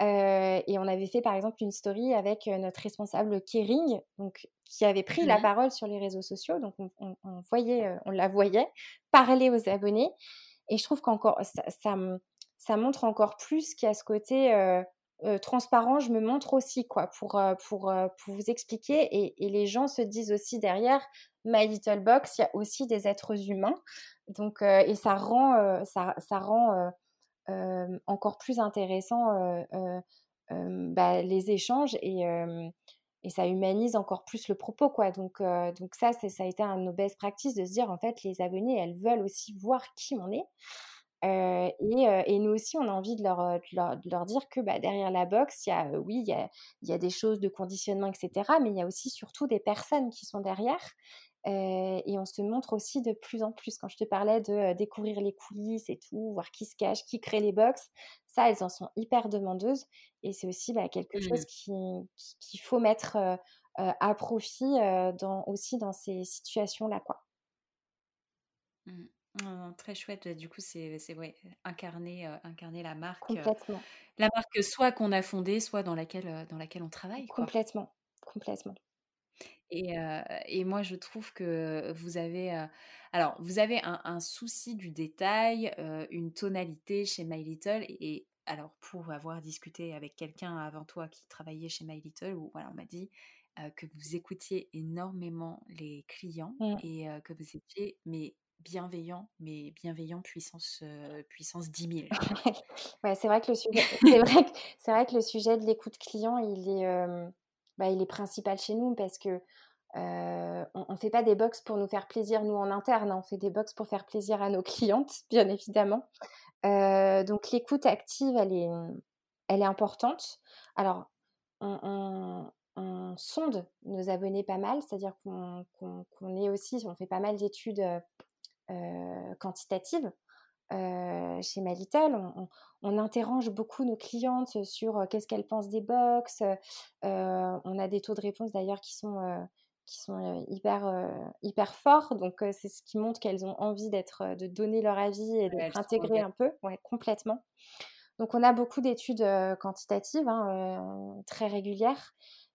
Euh, et on avait fait par exemple une story avec euh, notre responsable Kering, donc qui avait pris la mmh parole sur les réseaux sociaux. Donc on, voyait, euh, on la voyait parler aux abonnés. Et je trouve qu'encore ça, ça, montre encore plus qu'il y a ce côté transparent. Je me montre aussi quoi pour pour, pour vous expliquer. Et, et, les gens se disent aussi derrière My Little Box, il y a aussi des êtres humains. Donc et ça rend ça, ça rend encore plus intéressant bah, les échanges et, ça humanise encore plus le propos. Quoi. Donc, donc ça, ça a été un de nos de se dire, en fait, les abonnés, elles veulent aussi voir qui on est. et, nous aussi, on a envie de leur, de leur, dire que bah, derrière la box, il y a, oui, il y a des choses de conditionnement, etc. Mais il y a aussi surtout des personnes qui sont derrière et on se montre aussi de plus en plus. Quand je te parlais de découvrir les coulisses et tout, voir qui se cache, qui crée les box, ça, elles en sont hyper demandeuses. Et c'est aussi bah, quelque chose mmh. qu'il faut mettre à profit dans, aussi dans ces situations-là. quoi. Mmh. très chouette. Du coup, c'est ouais, incarner, incarner la marque. Complètement. la marque soit qu'on a fondée, soit dans laquelle, dans laquelle on travaille. Complètement. Complètement. Et, et, moi, je trouve que vous avez, alors, vous avez un, souci du détail, une tonalité chez My Little. Et, alors, pour avoir discuté avec quelqu'un avant toi qui travaillait chez My Little, où voilà, on m'a dit que vous écoutiez énormément les clients mmh. et que vous étiez mais bienveillant, mais bienveillant puissance puissance 10 000. ouais, c'est vrai que le sujet, c'est vrai, c'est vrai que le sujet de l'écoute client, il est bah, il est principal chez nous parce que on ne fait pas des box pour nous faire plaisir, nous en interne, hein. on fait des box pour faire plaisir à nos clientes, bien évidemment. donc l'écoute active, elle est, elle est importante. Alors, on, sonde nos abonnés pas mal, c'est-à-dire qu'on est aussi, on fait pas mal d'études quantitatives euh, chez My On, interroge beaucoup nos clientes sur qu'est-ce qu'elles pensent des box. on a des taux de réponse d'ailleurs qui sont, qui sont hyper, hyper forts. Donc, c'est ce qui montre qu'elles ont envie d'être, de donner leur avis et d'être intégrées un peu, ouais, complètement. Donc, on a beaucoup d'études quantitatives, hein, très régulières.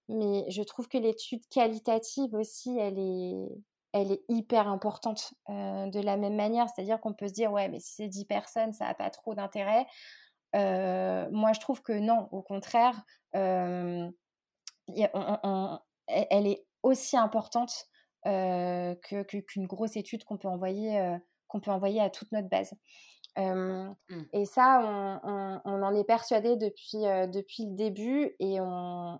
Mais je trouve que l'étude qualitative aussi, elle est, elle est hyper importante de la même manière. C'est-à-dire qu'on peut se dire, ouais, mais si c'est 10 personnes, ça n'a pas trop d'intérêt. moi, je trouve que non, au contraire, elle est aussi importante qu'une que, grosse étude qu'on peut, envoyer, qu'on peut envoyer à toute notre base. Mmh. Et ça, on, en est persuadé depuis, depuis le début et on,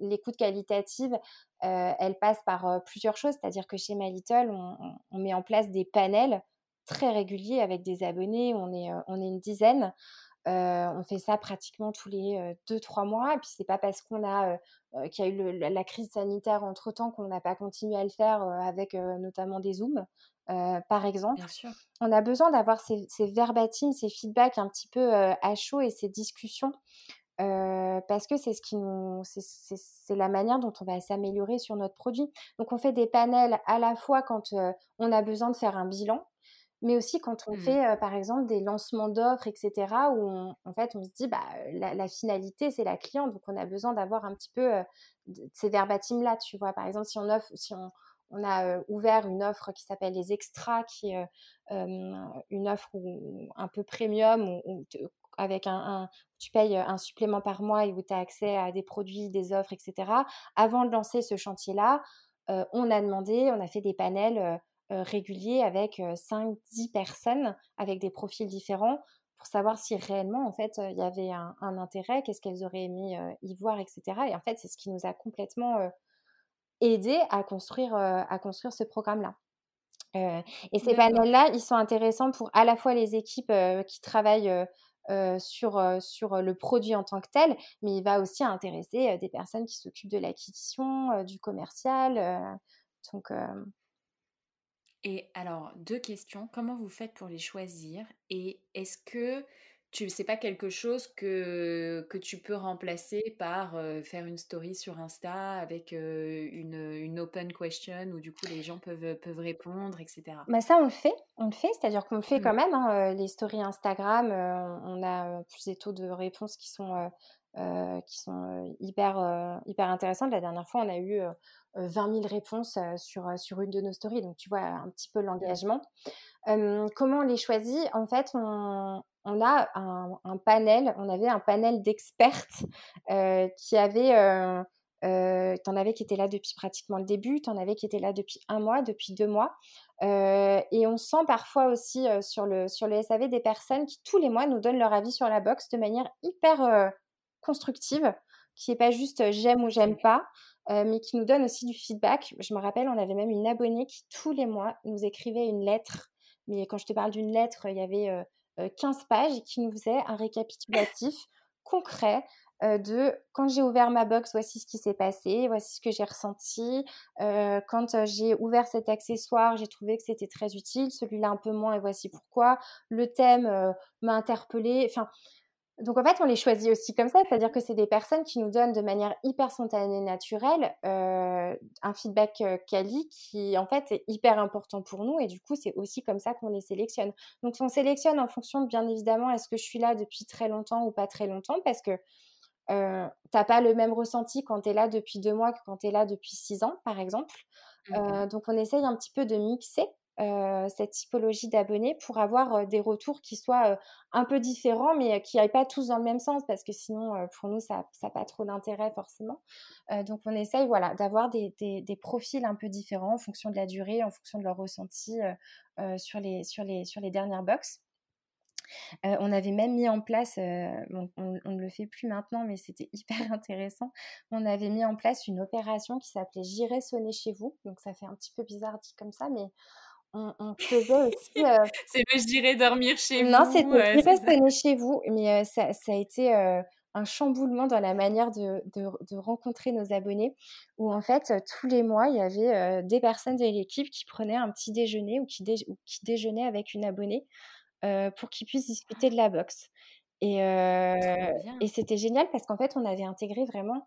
l'écoute qualitative, elle passe par plusieurs choses, c'est-à-dire que chez My Little, on, met en place des panels très réguliers avec des abonnés, on est, on est une dizaine. on fait ça pratiquement tous les 2-3 mois. Et puis, c'est pas parce qu'on a qu'il y a eu la crise sanitaire entre temps qu'on n'a pas continué à le faire avec notamment des Zooms. Euh, par exemple. On a besoin d'avoir ces, ces verbatims, ces feedbacks un petit peu euh, à chaud et ces discussions euh, parce que c'est ce qui nous, c'est la manière dont on va s'améliorer sur notre produit. Donc on fait des panels à la fois quand on a besoin de faire un bilan, mais aussi quand on mmh. fait par exemple des lancements d'offres, etc. Où en fait on se dit bah la, finalité c'est la cliente, donc on a besoin d'avoir un petit peu ces verbatims là, tu vois. Par exemple si on offre, si on on a ouvert une offre qui s'appelle les extras, qui est une offre un peu premium, où, avec un, tu payes un supplément par mois et où tu as accès à des produits, des offres, etc. Avant de lancer ce chantier-là, on a demandé, on a fait des panels réguliers avec 5-10 personnes avec des profils différents pour savoir si réellement en fait il y avait un intérêt, qu'est-ce qu'elles auraient aimé y voir, etc. Et en fait, c'est ce qui nous a complètement aider à construire, à construire ce programme-là. et ces panels-là, ils sont intéressants pour à la fois les équipes qui travaillent sur, sur le produit en tant que tel, mais il va aussi intéresser des personnes qui s'occupent de l'acquisition, du commercial. donc, Et alors, deux questions. Comment vous faites pour les choisir? Et est-ce que tu c'est pas quelque chose que, que tu peux remplacer par faire une story sur Insta avec une, une, open question où du coup les gens peuvent, peuvent répondre, etc. Bah ça, on le fait, on le fait, c'est-à-dire qu'on le fait quand mmh. même. Hein, les stories Instagram, on a plus des taux de réponse qui sont, qui sont hyper, hyper intéressantes. La dernière fois, on a eu 20 000 réponses sur, sur une de nos stories, donc tu vois un petit peu l'engagement. comment on les choisit? En fait, on, on a un, panel, on avait un panel d'expertes euh, qui avait, euh, euh, t'en avais qui étaient là depuis pratiquement le début, t'en avais qui étaient là depuis un mois, depuis deux mois, et on sent parfois aussi sur le sur le SAV des personnes qui tous les mois nous donnent leur avis sur la box de manière hyper constructive, qui n'est pas juste j'aime ou j'aime pas, mais qui nous donne aussi du feedback. Je me rappelle, on avait même une abonnée qui tous les mois nous écrivait une lettre. Mais quand je te parle d'une lettre, il y avait 15 pages qui nous faisait un récapitulatif concret de quand j'ai ouvert ma box, voici ce qui s'est passé, voici ce que j'ai ressenti. quand j'ai ouvert cet accessoire, j'ai trouvé que c'était très utile, celui-là un peu moins et voici pourquoi. Le thème m'a interpellé. Enfin, donc en fait, on les choisit aussi comme ça, c'est-à-dire que c'est des personnes qui nous donnent de manière hyper spontanée, naturelle, euh, un feedback euh, quali qui en fait est hyper important pour nous et du coup c'est aussi comme ça qu'on les sélectionne. Donc on sélectionne en fonction de bien évidemment est-ce que je suis là depuis très longtemps ou pas très longtemps parce que euh, t'as pas le même ressenti quand tu es là depuis deux mois que quand tu es là depuis six ans par exemple. Mmh euh, donc on essaye un petit peu de mixer euh, cette typologie d'abonnés pour avoir euh, des retours qui soient euh, un peu différents, mais qui n'aillent pas tous dans le même sens, parce que sinon, pour nous, ça n'a pas trop d'intérêt forcément. donc, on essaye voilà, d'avoir des, profils un peu différents en fonction de la durée, en fonction de leur ressenti sur, les, sur, les, sur les dernières box. on avait même mis en place, on, ne le fait plus maintenant, mais c'était hyper intéressant. On avait mis en place une opération qui s'appelait J'irai sonner chez vous. Donc ça fait un petit peu bizarre dit comme ça, mais on, faisait aussi. Euh c'est le je dirais dormir chez vous. Non, c'était je dirais chez vous, mais ça, ça, a été un chamboulement dans la manière de, de, rencontrer nos abonnés, où en fait, tous les mois, il y avait des personnes de l'équipe qui prenaient un petit déjeuner ou qui, ou qui déjeunaient avec une abonnée pour qu'ils puissent discuter de la boxe. Et, et c'était génial parce qu'en fait, on avait intégré vraiment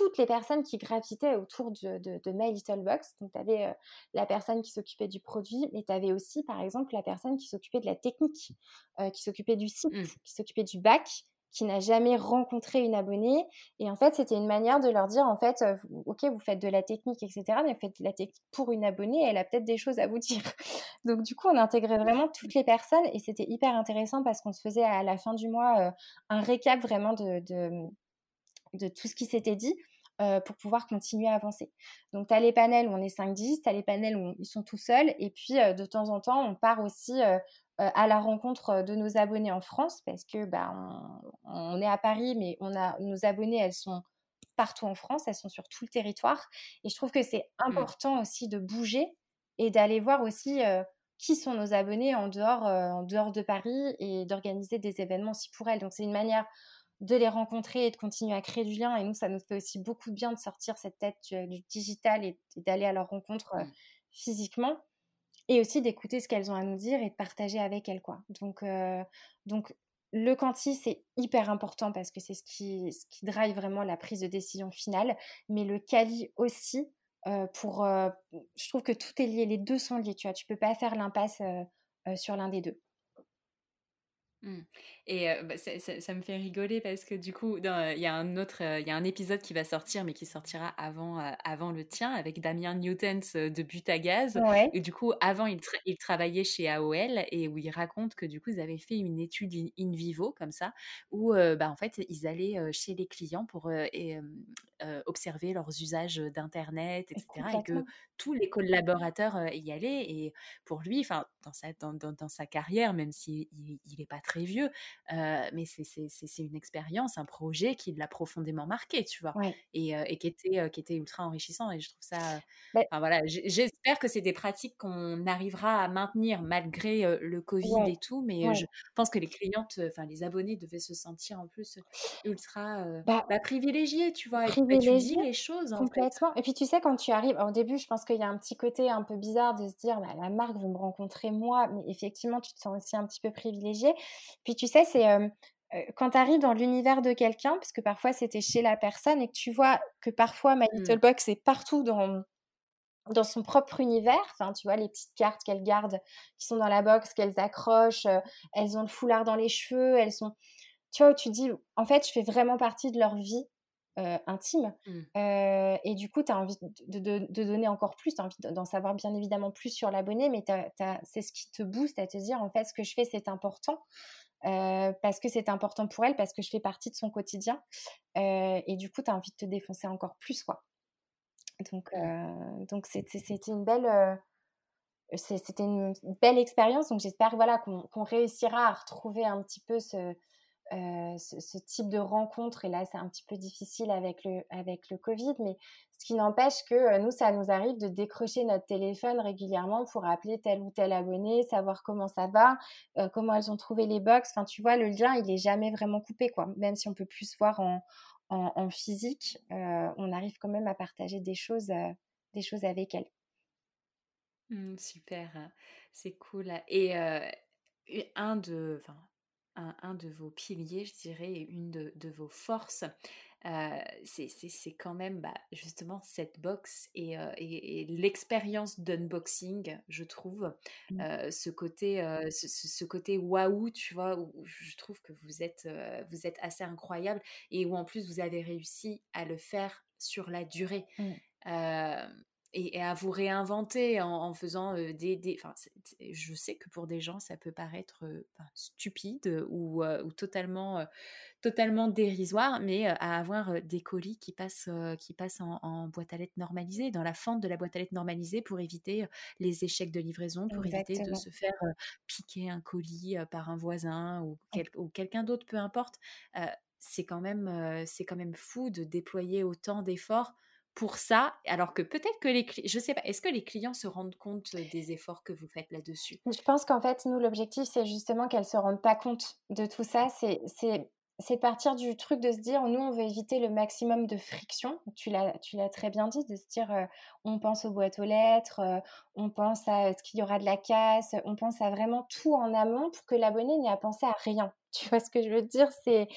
toutes les personnes qui gravitaient autour de, de, My Little Box. Donc, tu avais euh, la personne qui s'occupait du produit, mais tu avais aussi, par exemple, la personne qui s'occupait de la technique, euh, qui s'occupait du site, mmh. qui s'occupait du bac, qui n'a jamais rencontré une abonnée. Et en fait, c'était une manière de leur dire, en fait, euh, OK, vous faites de la technique, etc., mais vous faites de la technique pour une abonnée, elle a peut-être des choses à vous dire. Donc, du coup, on intégrait vraiment toutes les personnes et c'était hyper intéressant parce qu'on se faisait à la fin du mois un récap vraiment de de tout ce qui s'était dit euh, pour pouvoir continuer à avancer. Donc, tu as les panels où on est 5-10, tu as les panels où ils sont tout seuls, et puis euh, de temps en temps, on part aussi euh, à la rencontre de nos abonnés en France, parce que bah, on, est à Paris, mais on a nos abonnés, elles sont partout en France, elles sont sur tout le territoire, et je trouve que c'est mmh. important aussi de bouger et d'aller voir aussi qui sont nos abonnés en dehors, en dehors de Paris et d'organiser des événements aussi pour elles. Donc, c'est une manière de les rencontrer et de continuer à créer du lien. Et nous, ça nous fait aussi beaucoup de bien de sortir cette tête du, digital et, d'aller à leur rencontre euh, physiquement. Et aussi d'écouter ce qu'elles ont à nous dire et de partager avec elles. Quoi. Donc, euh, donc le quanti, c'est hyper important parce que c'est ce qui, ce qui drive vraiment la prise de décision finale. Mais le quali aussi, euh, pour, je trouve que tout est lié, les deux sont liés. Tu vois, tu peux pas faire l'impasse sur l'un des deux. Mmh. Et bah, ça, me fait rigoler parce que du coup, il y a un autre, il y a un épisode qui va sortir, mais qui sortira avant, avant le tien, avec Damien Newtons de But à Gaz. Et du coup, avant, il, il, travaillait chez AOL et où il raconte que du coup, ils avaient fait une étude in, vivo comme ça, où bah, en fait, ils allaient chez les clients pour et, observer leurs usages d'internet, etc. Et que tous les collaborateurs y allaient. Et pour lui, enfin, dans sa, dans, dans, sa carrière, même s'il n'est pas très vieux, mais c'est une expérience, un projet qui l'a profondément marqué, tu vois, et, et, qui, était, qui était ultra enrichissant. Et je trouve ça. Bah voilà, j'espère que c'est des pratiques qu'on arrivera à maintenir malgré le Covid et tout, mais je pense que les clientes, enfin les abonnés devaient se sentir en plus ultra bah, bah, privilégiés, tu vois. Privilégiés, les choses. Complètement. Et puis tu sais, quand tu arrives, au début, je pense qu'il y a un petit côté un peu bizarre de se dire, bah, la marque veut me rencontrer moi, mais effectivement, tu te sens aussi un petit peu privilégié. Puis tu sais, c'est quand tu arrives dans l'univers de quelqu'un, parce que parfois c'était chez la personne, et que tu vois que parfois My Little mmh. Box est partout dans, dans son propre univers, enfin, tu vois, les petites cartes qu'elles gardent, qui sont dans la box, qu'elles accrochent, elles ont le foulard dans les cheveux, elles sont... Tu vois, où tu dis, en fait, je fais vraiment partie de leur vie intime. Mmh. et du coup, tu as envie de, de, donner encore plus, tu as envie d'en savoir bien évidemment plus sur l'abonné, mais c'est ce qui te booste à te dire, en fait, ce que je fais, c'est important. Euh, parce que c'est important pour elle, parce que je fais partie de son quotidien. Euh, et du coup, tu as envie de te défoncer encore plus, quoi. Donc, euh, donc c'était une belle, c'était une belle expérience. Donc, j'espère voilà, qu'on réussira à retrouver un petit peu ce, euh, ce, type de rencontre. Et là, c'est un petit peu difficile avec le, avec le Covid, mais ce qui n'empêche que euh, nous, ça nous arrive de décrocher notre téléphone régulièrement pour appeler tel ou tel abonné, savoir comment ça va, euh, comment elles ont trouvé les box. Enfin, tu vois, le lien, il est jamais vraiment coupé, quoi. Même si on peut plus se voir en, en, physique, on arrive quand même à partager des choses, des choses avec elles. Mmh, super, c'est cool. Et un de, un, de vos piliers, je dirais, une de, vos forces. c'est quand même bah, justement cette box et, l'expérience d'unboxing, je trouve. Mmh. ce côté, ce, côté waouh, tu vois, où, je trouve que vous êtes, vous êtes assez incroyable et où en plus vous avez réussi à le faire sur la durée. Mmh et, à vous réinventer en, faisant des, des je sais que pour des gens ça peut paraître stupide ou, ou totalement totalement dérisoire mais à avoir des colis qui passent qui passent en, boîte à lettres normalisée dans la fente de la boîte à lettres normalisée pour éviter les échecs de livraison pour éviter de se faire piquer un colis par un voisin ou, ou quelqu'un d'autre peu importe c'est quand même c'est quand même fou de déployer autant d'efforts pour ça, alors que peut-être que les clients, je sais pas, est-ce que les clients se rendent compte des efforts que vous faites là-dessus? Je pense qu'en fait, nous, l'objectif, c'est justement qu'elles se rendent pas compte de tout ça. C'est, c'est, c'est partir du truc de se dire, nous, on veut éviter le maximum de friction. Tu l'as, tu l'as très bien dit, de se dire, on pense aux boîtes aux lettres, on pense à ce qu'il y aura de la casse, on pense à vraiment tout en amont pour que l'abonné n'ait à penser à rien. Tu vois ce que je veux dire? C'est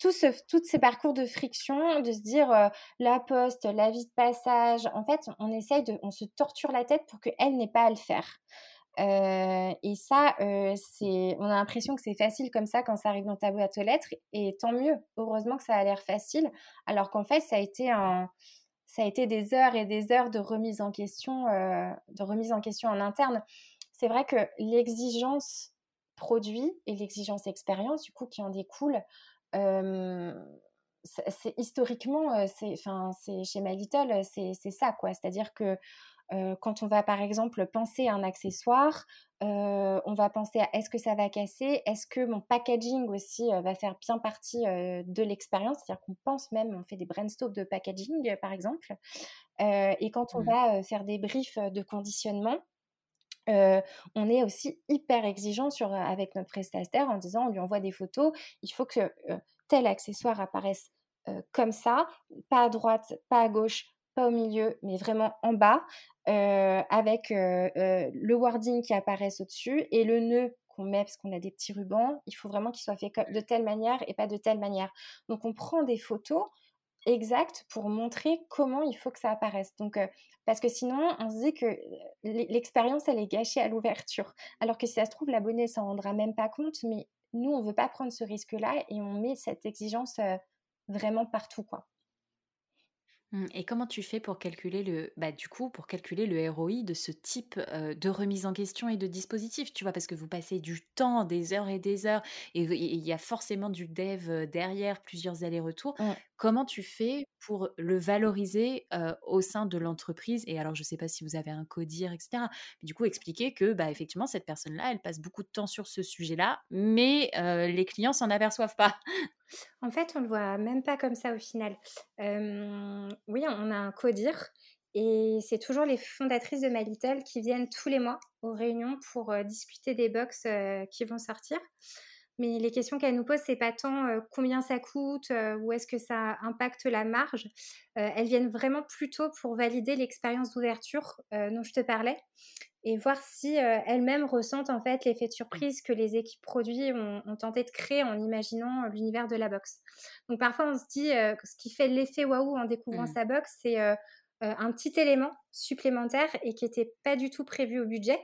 tout, ces parcours de friction, de se dire la poste, la vie de passage, en fait, on essaye de, on se torture la tête pour qu'elle n'ait pas à le faire. et ça, c'est, on a l'impression que c'est facile comme ça quand ça arrive dans ta boîte aux lettres, et tant mieux. Heureusement que ça a l'air facile, alors qu'en fait, ça a été un, ça a été des heures et des heures de remise en question, de remise en question en interne. C'est vrai que l'exigence produit et l'exigence expérience du coup qui en découle c'est historiquement c'est enfin c'est chez My Little c'est ça quoi. C'est à dire que quand on va par exemple penser à un accessoire on va penser à est-ce que ça va casser est-ce que mon packaging aussi va faire bien partie de l'expérience? C'est-à-dire qu'on pense même on fait des brainstorms de packaging par exemple et quand on mmh va faire des briefs de conditionnement on est aussi hyper exigeant sur, avec notre prestataire en disant on lui envoie des photos, il faut que tel accessoire apparaisse comme ça, pas à droite, pas à gauche, pas au milieu, mais vraiment en bas, avec le wording qui apparaisse au-dessus et le nœud qu'on met parce qu'on a des petits rubans, il faut vraiment qu'il soit fait de telle manière et pas de telle manière. Donc on prend des photos exactes pour montrer comment il faut que ça apparaisse. Donc parce que sinon, on se dit que l'expérience, elle est gâchée à l'ouverture. Alors que si ça se trouve, l'abonné s'en rendra même pas compte, mais nous, on ne veut pas prendre ce risque-là et on met cette exigence vraiment partout, quoi. Mmh, et comment tu fais pour calculer le, bah, du coup, pour calculer le ROI de ce type de remise en question et de dispositif, tu vois, parce que vous passez du temps, des heures et des heures, et il y a forcément du dev derrière, plusieurs allers-retours. Comment tu fais pour le valoriser au sein de l'entreprise? Et alors, je ne sais pas si vous avez un codir, etc. Mais du coup, expliquer que, bah, effectivement, cette personne-là, elle passe beaucoup de temps sur ce sujet-là, mais les clients s'en aperçoivent pas. En fait, on le voit même pas comme ça au final. oui, on a un codir et c'est toujours les fondatrices de My Little qui viennent tous les mois aux réunions pour discuter des box qui vont sortir. Mais les questions qu'elles nous posent, c'est pas tant combien ça coûte, ou est-ce que ça impacte la marge. elles viennent vraiment plutôt pour valider l'expérience d'ouverture dont je te parlais et voir si elles-mêmes ressentent en fait l'effet de surprise que les équipes produits ont, tenté de créer en imaginant l'univers de la box. Donc parfois on se dit ce qui fait l'effet waouh en découvrant mmh. sa box, c'est un petit élément supplémentaire et qui n'était pas du tout prévu au budget.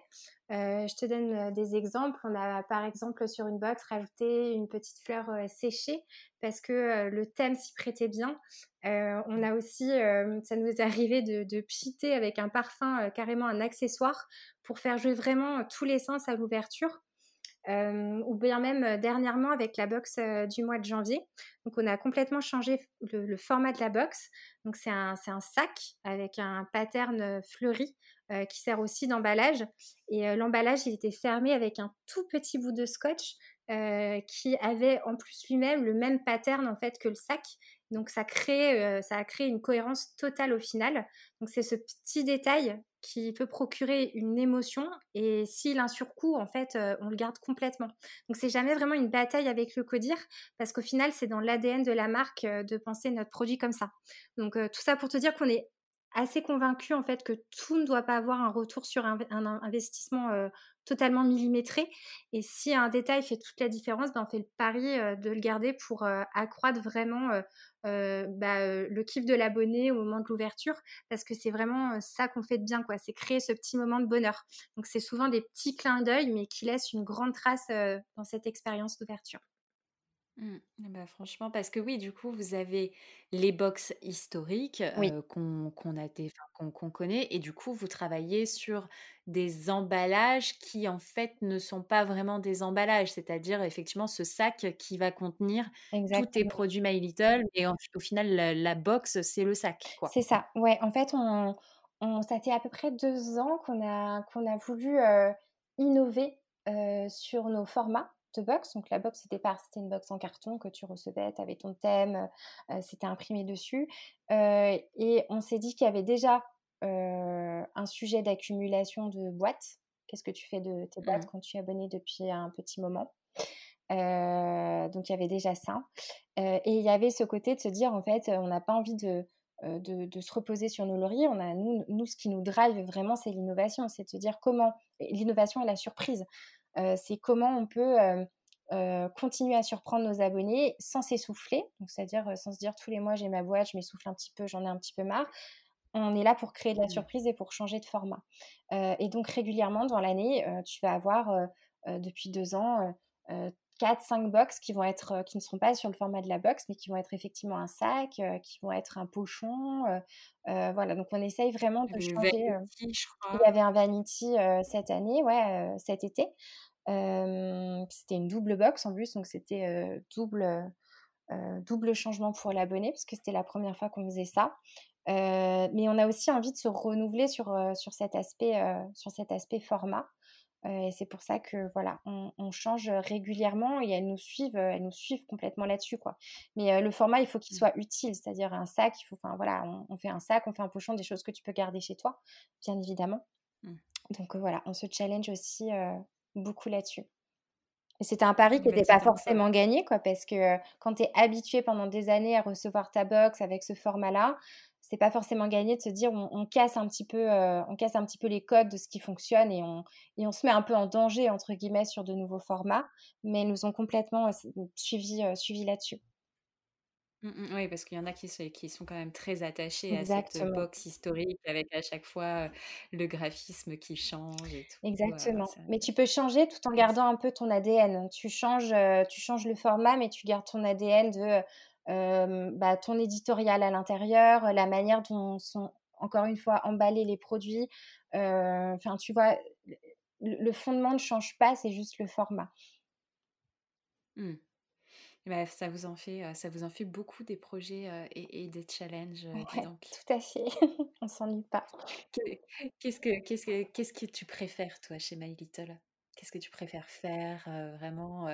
je te donne des exemples. On a par exemple sur une box rajouté une petite fleur séchée parce que le thème s'y prêtait bien. on a aussi, ça nous est arrivé de, de avec un parfum, carrément un accessoire, pour faire jouer vraiment tous les sens à l'ouverture. Ou bien même dernièrement avec la box du mois de janvier. Donc on a complètement changé le, format de la box. Donc c'est un, un, sac avec un pattern fleuri qui sert aussi d'emballage. Et l'emballage, il était fermé avec un tout petit bout de scotch qui avait en plus lui-même le même pattern en fait que le sac. Donc ça crée, ça a créé une cohérence totale au final. Donc c'est ce petit détail qui peut procurer une émotion et s'il a un surcoût, en fait, on le garde complètement. Donc c'est jamais vraiment une bataille avec le codir parce qu'au final, c'est dans l'ADN de la marque de penser notre produit comme ça. Donc tout ça pour te dire qu'on est assez convaincue en fait que tout ne doit pas avoir un retour sur un, investissement totalement millimétré. Et si un détail fait toute la différence, ben on fait le pari de le garder pour accroître vraiment bah, le kiff de l'abonné au moment de l'ouverture, parce que c'est vraiment ça qu'on fait de bien, quoi. C'est créer ce petit moment de bonheur. Donc c'est souvent des petits clins d'œil, mais qui laissent une grande trace dans cette expérience d'ouverture. Mmh. Bah, franchement, parce que oui, du coup, vous avez les box historiques qu'on a qu'on connaît, et du coup, vous travaillez sur des emballages qui, en fait, ne sont pas vraiment des emballages, c'est-à-dire effectivement ce sac qui va contenir tous tes produits My Little, et au final, la, box, c'est le sac, quoi. C'est ça, ouais. En fait, on, on, ça fait à peu près deux ans qu'on a, qu'on a voulu innover sur nos formats de box. Donc la box c'était pas c'était une box en carton que tu recevais, tu avais ton thème, euh, c'était imprimé dessus. Euh, et on s'est dit qu'il y avait déjà euh, un sujet d'accumulation de boîtes. Qu'est-ce que tu fais de tes boîtes mmh. quand tu es abonné depuis un petit moment? Donc il y avait déjà ça. et il y avait ce côté de se dire en fait on n'a pas envie de, de, de, se reposer sur nos lauriers. On a, nous, nous, ce qui nous drive vraiment, c'est l'innovation. C'est de se dire comment l'innovation et la surprise c'est comment on peut continuer à surprendre nos abonnés sans s'essouffler, c'est-à-dire sans se dire tous les mois j'ai ma boîte, je m'essouffle un petit peu, j'en ai un petit peu marre. On est là pour créer de la mmh. surprise et pour changer de format. et donc régulièrement dans l'année, tu vas avoir depuis deux ans 4, 5 box qui vont être, qui ne seront pas sur le format de la box, mais qui vont être effectivement un sac, qui vont être un pochon. voilà, donc on essaye vraiment de changer. Il y avait un vanity cette année, ouais, cet été. c'était une double box en plus, donc c'était double, double changement pour l'abonné, parce que c'était la première fois qu'on faisait ça. mais on a aussi envie de se renouveler sur, sur, cet, aspect, sur cet aspect format et c'est pour ça que voilà, on, change régulièrement et elles nous suivent, elles nous suivent complètement là-dessus quoi. Mais le format, il faut qu'il mmh. soit utile, c'est-à-dire un sac, il faut, enfin voilà, on, fait un sac, on fait un pochon, des choses que tu peux garder chez toi, bien évidemment. Mmh. Donc voilà, on se challenge aussi beaucoup là-dessus. Et c'était un pari qui n'était pas forcément gagné, quoi, parce que quand tu es habitué pendant des années à recevoir ta box avec ce format-là, c'est pas forcément gagné de se dire on, casse un petit peu euh, on casse un petit peu les codes de ce qui fonctionne et on et on se met un peu en danger entre guillemets sur de nouveaux formats mais ils nous ont complètement euh, suivi euh, suivi là-dessus mmh, mmh, oui, parce qu'il y en a qui, qui sont quand même très attachés à cette box historique avec à chaque fois le graphisme qui change et tout. Exactement. mais tu peux changer tout en gardant un peu ton ADN. Tu changes, tu changes le format, mais tu gardes ton ADN de bah, ton éditorial à l'intérieur, la manière dont sont encore une fois emballés les produits. Enfin, tu vois, le, fondement ne change pas, c'est juste le format. Mmh. Bah, ça vous en fait, ça vous en fait beaucoup des projets et, des challenges. tout à fait. On s'ennuie pas. Qu'est-ce que, qu'est-ce que, qu'est-ce que tu préfères toi chez My Little? Qu'est-ce que tu préfères faire vraiment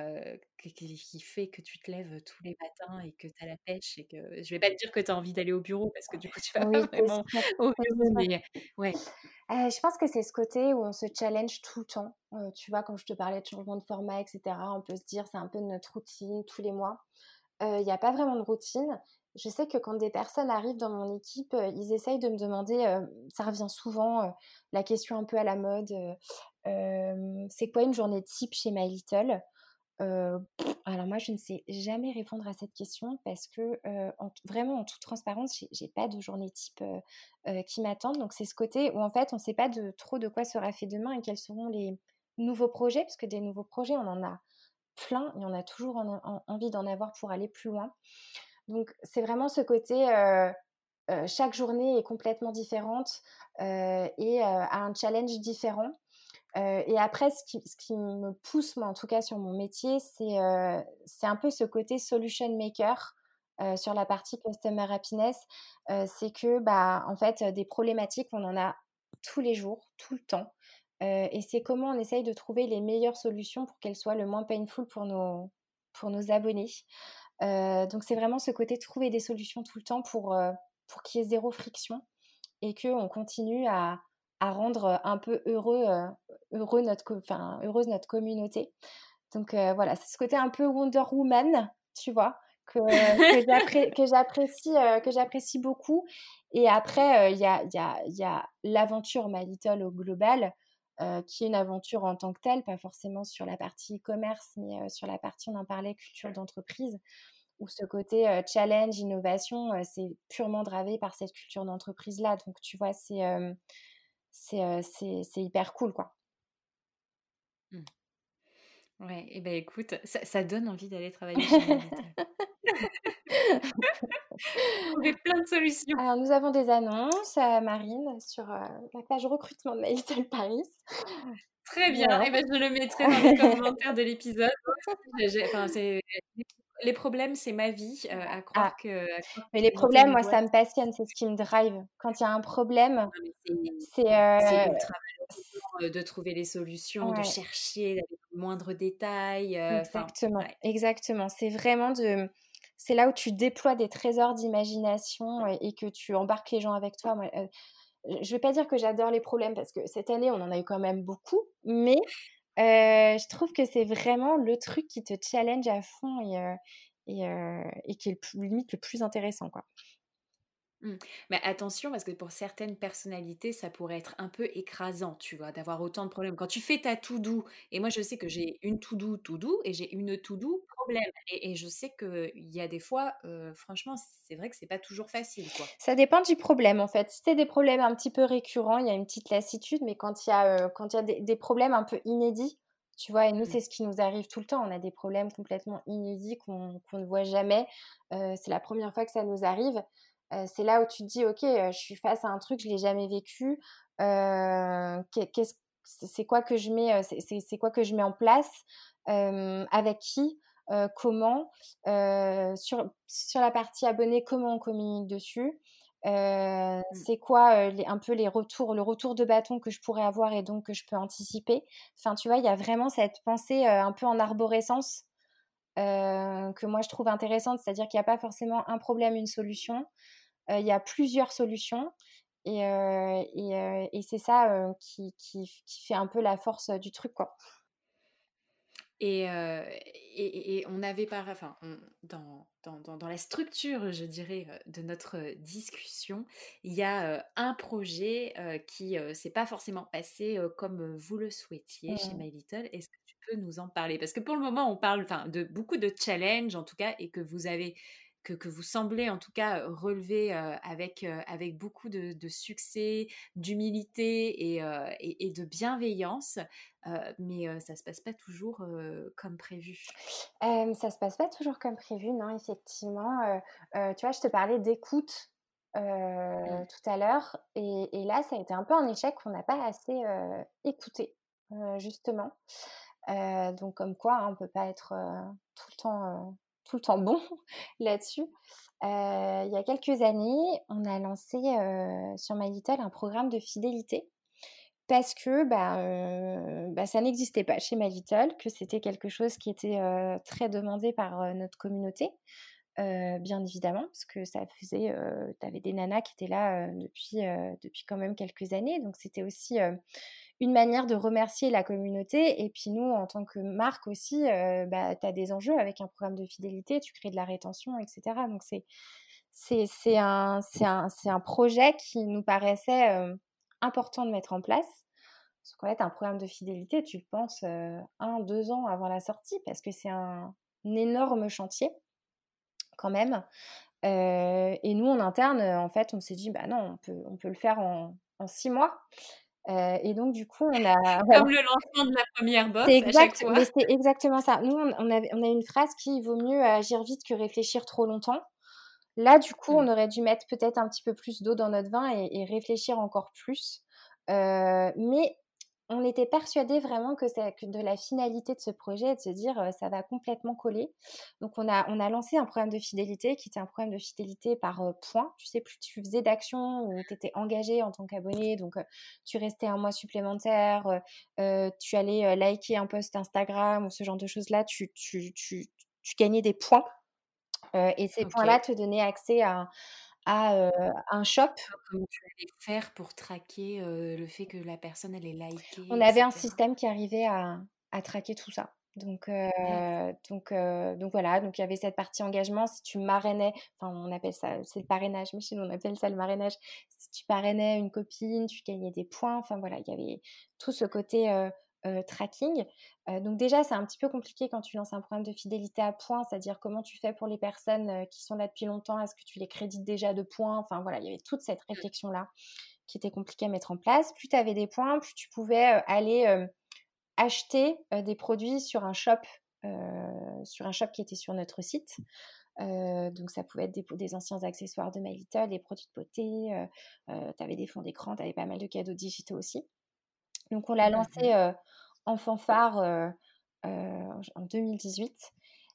qui, fait que tu te lèves tous les matins et que tu as la pêche et que je vais pas te dire que tu as envie d'aller au bureau parce que du coup tu vas pas vraiment au bureau mais ouais. je pense que c'est ce côté où on se challenge tout le temps. tu vois, quand je te parlais de changement de format, etc., on peut se dire c'est un peu notre routine tous les mois. Il n'y a pas vraiment de routine. Je sais que quand des personnes arrivent dans mon équipe, ils essayent de me demander, ça revient souvent, la question un peu à la mode, c'est quoi une journée type chez My Little? Alors moi, je ne sais jamais répondre à cette question parce que vraiment en toute transparence, j'ai pas de journée type qui m'attendent. Donc c'est ce côté où en fait, on ne sait pas trop de quoi sera fait demain et quels seront les nouveaux projets, parce que des nouveaux projets, on en a plein et on a toujours envie d'en avoir pour aller plus loin. Donc c'est vraiment ce côté chaque journée est complètement différente et a un challenge différent. Et après, ce qui, me pousse, moi, en tout cas, sur mon métier, c'est un peu ce côté solution maker sur la partie customer happiness. c'est que, bah, en fait, des problématiques, on en a tous les jours, tout le temps. et c'est comment on essaye de trouver les meilleures solutions pour qu'elles soient le moins painful pour nos, pour nos abonnés. Donc, c'est vraiment ce côté trouver des solutions tout le temps pour, pour qu'il y ait zéro friction et qu'on continue à, à rendre un peu heureux, heureux notre, enfin, heureuse notre communauté. Donc voilà, c'est ce côté un peu Wonder Woman, tu vois, que, que j'apprécie j'apprécie beaucoup. Et après, il y a, y a, y a l'aventure My Little au global. Qui est une aventure en tant que telle, pas forcément sur la partie e-commerce, mais sur la partie, on en parlait, culture d'entreprise où ce côté challenge, innovation, c'est purement dravé par cette culture d'entreprise-là. Donc, tu vois, c'est c'est hyper cool, quoi. Mmh. Ouais, et ben écoute, ça, ça donne envie d'aller travailler chez Trouver plein de solutions. Alors, nous avons des annonces, à Marine, sur la page recrutement de Little Paris. Très bien, et ben, je le mettrai dans les commentaires de l'épisode. Enfin, c'est les problèmes, c'est ma vie. Euh, à croire ah. que. mais les problèmes, moi, ça me passionne. C'est ce qui me drive. Quand il y a un problème, c'est. Euh... de trouver les solutions, de chercher les moindres détails. exactement. Exactement. C'est vraiment de. C'est là où tu déploies des trésors d'imagination et, que tu embarques les gens avec toi. Moi, euh, je vais pas dire que j'adore les problèmes parce que cette année, on en a eu quand même beaucoup, mais je trouve que c'est vraiment le truc qui te challenge à fond et, et, et qui est le limite le plus intéressant, quoi. Mmh. Mais attention, parce que pour certaines personnalités, ça pourrait être un peu écrasant, tu vois, d'avoir autant de problèmes. Quand tu fais ta tout doux, et moi je sais que j'ai une tout doux, tout doux, et j'ai une tout doux problème. Et, je sais qu'il y a des fois, franchement, c'est vrai que c'est pas toujours facile, quoi. Ça dépend du problème, en fait. Si c'est des problèmes un petit peu récurrents, il y a une petite lassitude, mais quand il y a, quand il y a des, problèmes un peu inédits, tu vois, et nous, mmh. c'est ce qui nous arrive tout le temps. On a des problèmes complètement inédits qu'on ne voit jamais. c'est la première fois que ça nous arrive c'est là où tu te dis, ok, je suis face à un truc, je l'ai jamais vécu. c'est quoi que je mets, c'est quoi que je mets en place, avec qui, comment, sur, sur la partie abonnée, comment on communique dessus. Mmh. c'est quoi un peu les retours, le retour de bâton que je pourrais avoir et donc que je peux anticiper? Enfin, tu vois, il y a vraiment cette pensée un peu en arborescence que moi je trouve intéressante, c'est-à-dire qu'il n'y a pas forcément un problème, une solution. Il y a plusieurs solutions. Et, et, et c'est ça qui, qui, qui, fait un peu la force du truc, quoi. Et, et, et, on avait pas, enfin, dans, dans, dans, la structure, je dirais, de notre discussion, il y a un projet qui ne s'est pas forcément passé comme vous le souhaitiez chez mmh. My Little. Est-ce que tu peux nous en parler? Parce que pour le moment, on parle de beaucoup de challenges, en tout cas, et que vous avez que, vous semblez en tout cas relever avec, avec beaucoup de, succès, d'humilité et, et, de bienveillance. mais ça ne se passe pas toujours comme prévu. Ça se passe pas toujours comme prévu, non, effectivement. tu vois, je te parlais d'écoute mmh. tout à l'heure. Et, et, là, ça a été un peu un échec qu'on n'a pas assez écouté, justement. Donc, comme quoi, hein, on ne peut pas être tout le temps tout le temps bon là-dessus. il y a quelques années, on a lancé sur My Little un programme de fidélité parce que bah, bah ça n'existait pas chez My Little, que c'était quelque chose qui était très demandé par notre communauté. bien évidemment, parce que ça faisait, tu avais des nanas qui étaient là depuis, depuis quand même quelques années, donc c'était aussi une manière de remercier la communauté. Et puis nous, en tant que marque aussi, bah, tu as des enjeux avec un programme de fidélité, tu crées de la rétention, etc. Donc c'est, c'est, un, un, un, projet qui nous paraissait important de mettre en place. Parce qu'en fait, un programme de fidélité, tu le penses un, deux ans avant la sortie, parce que c'est un, énorme chantier quand même. et nous, en interne, en fait, on s'est dit, bah non, on peut, on peut le faire en six mois et donc, du coup, on a. Comme le lancement de la première box. C'est exact, exactement ça. Nous, on, on, on a une phrase qui vaut mieux agir vite que réfléchir trop longtemps. Là, du coup, mmh. on aurait dû mettre peut-être un petit peu plus d'eau dans notre vin et, et réfléchir encore plus. mais on était persuadé vraiment que, que de la finalité de ce projet de se dire ça va complètement coller. Donc on a, on a lancé un programme de fidélité qui était un programme de fidélité par points. Tu sais, plus tu faisais d'actions ou tu étais engagé en tant qu'abonné, donc tu restais un mois supplémentaire, tu allais liker un post Instagram ou ce genre de choses-là, tu, tu, tu, tu gagnais des points. et ces points-là te donnaient accès à à un shop. Comment tu allais faire pour traquer le fait que la personne elle est likée On avait un système qui arrivait à, à traquer tout ça. Donc, donc, donc voilà, donc il y avait cette partie engagement. Si tu marrainais, enfin on appelle ça, c'est le parrainage, mais chez nous on appelle ça le marrainage. Si tu parrainais une copine, tu gagnais des points. Enfin voilà, il y avait tout ce côté tracking. donc déjà, c'est un petit peu compliqué quand tu lances un programme de fidélité à points, c'est-à-dire comment tu fais pour les personnes qui sont là depuis longtemps, est-ce que tu les crédites déjà de points? Enfin voilà, il y avait toute cette mmh. réflexion-là qui était compliquée à mettre en place. Plus tu avais des points, plus tu pouvais aller acheter des produits sur un shop, sur un shop qui était sur notre site. donc ça pouvait être des, des, anciens accessoires de My Little, des produits de beauté, tu avais des fonds d'écran, tu avais pas mal de cadeaux digitaux aussi. Donc on l'a lancé en fanfare en 2018.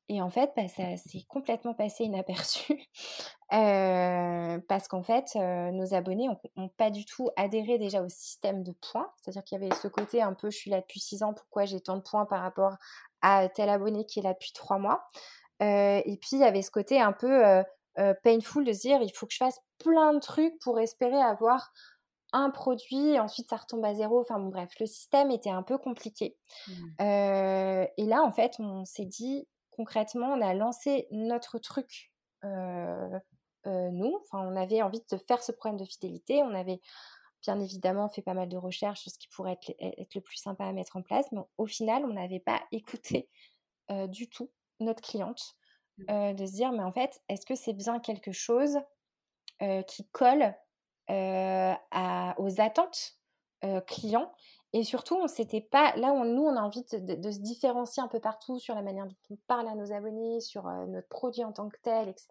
Et en fait, bah, ça s'est complètement passé inaperçu parce qu'en fait, nos abonnés n'ont pas du tout adhéré déjà au système de points. C'est-à-dire qu'il y avait ce côté un peu, je suis là depuis six ans, pourquoi j'ai tant de points par rapport à tel abonné qui est là depuis trois mois? et puis, il y avait ce côté un peu painful de se dire, il faut que je fasse plein de trucs pour espérer avoir un produit, ensuite ça retombe à zéro. Enfin bon, bref, le système était un peu compliqué. Mmh. et là, en fait, on s'est dit, concrètement, on a lancé notre truc, euh, euh, nous. Enfin, on avait envie de faire ce problème de fidélité. On avait bien évidemment fait pas mal de recherches sur ce qui pourrait être, le plus sympa à mettre en place. Mais au final, on n'avait pas écouté euh, du tout notre cliente. Mmh. de se dire, mais en fait, est-ce que c'est bien quelque chose qui colle aux attentes clients et surtout, on s'était pas. Là, on, nous, on a envie de, se différencier un peu partout sur la manière dont on parle à nos abonnés, sur euh, notre produit en tant que tel, etc.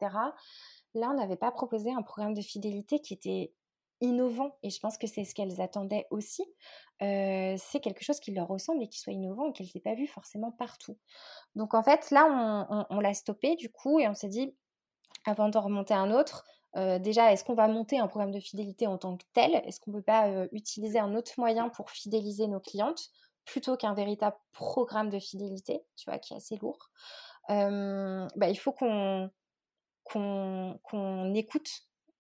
Là, on n'avait pas proposé un programme de fidélité qui était innovant. Et je pense que c'est ce qu'elles attendaient aussi. Euh, c'est quelque chose qui leur ressemble et qui soit innovant et qu'elles n'aient pas vu forcément partout. Donc, en fait, là, on l'a stoppé du coup et on s'est dit, avant d'en remonter un autre, déjà, est-ce qu'on va monter un programme de fidélité en tant que tel? Est-ce qu'on ne peut pas utiliser un autre moyen pour fidéliser nos clientes plutôt qu'un véritable programme de fidélité, tu vois, qui est assez lourd? Bah, Il faut qu'on qu'on écoute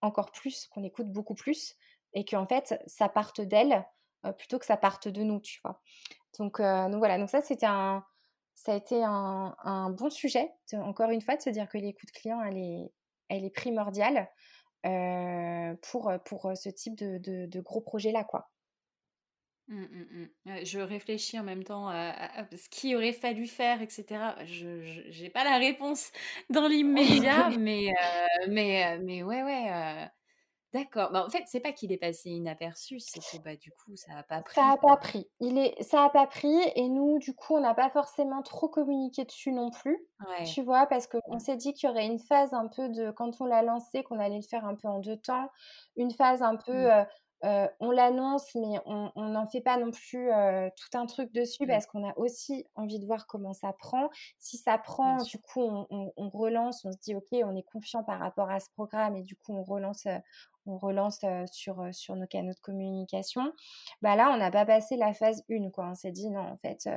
encore plus, qu'on écoute beaucoup plus et qu'en fait, ça parte d'elle plutôt que ça parte de nous, tu vois? Donc, donc voilà, donc ça, c'était un, ça a été un, un bon sujet, encore une fois, de se dire que l'écoute client, elle est, elle est primordiale pour, pour ce type de, de, gros projet-là, quoi. Mmh, mmh, mmh. Je réfléchis en même temps à, ce qu'il aurait fallu faire, etc. Je n'ai pas la réponse dans l'immédiat, mais, mais, mais ouais, ouais. D'accord. Bah, en fait, c'est pas qu'il est passé inaperçu, c'est que bah, du coup, ça n'a pas pris. Ça n'a pas pris. Il est... Ça n'a pas pris. Et nous, du coup, on n'a pas forcément trop communiqué dessus non plus. Tu vois, parce qu'on s'est dit qu'il y aurait une phase un peu de. Quand on l'a lancé, qu'on allait le faire un peu en deux temps. Une phase un peu. Mmh. on l'annonce, mais on n'en fait pas non plus tout un truc dessus mmh. parce qu'on a aussi envie de voir comment ça prend. Si ça prend, du coup, on, on, relance, on se dit, OK, on est confiant par rapport à ce programme et du coup, on relance, on relance sur, sur nos canaux de communication. Bah là, on n'a pas passé la phase 1, quoi. On s'est dit, non, en fait,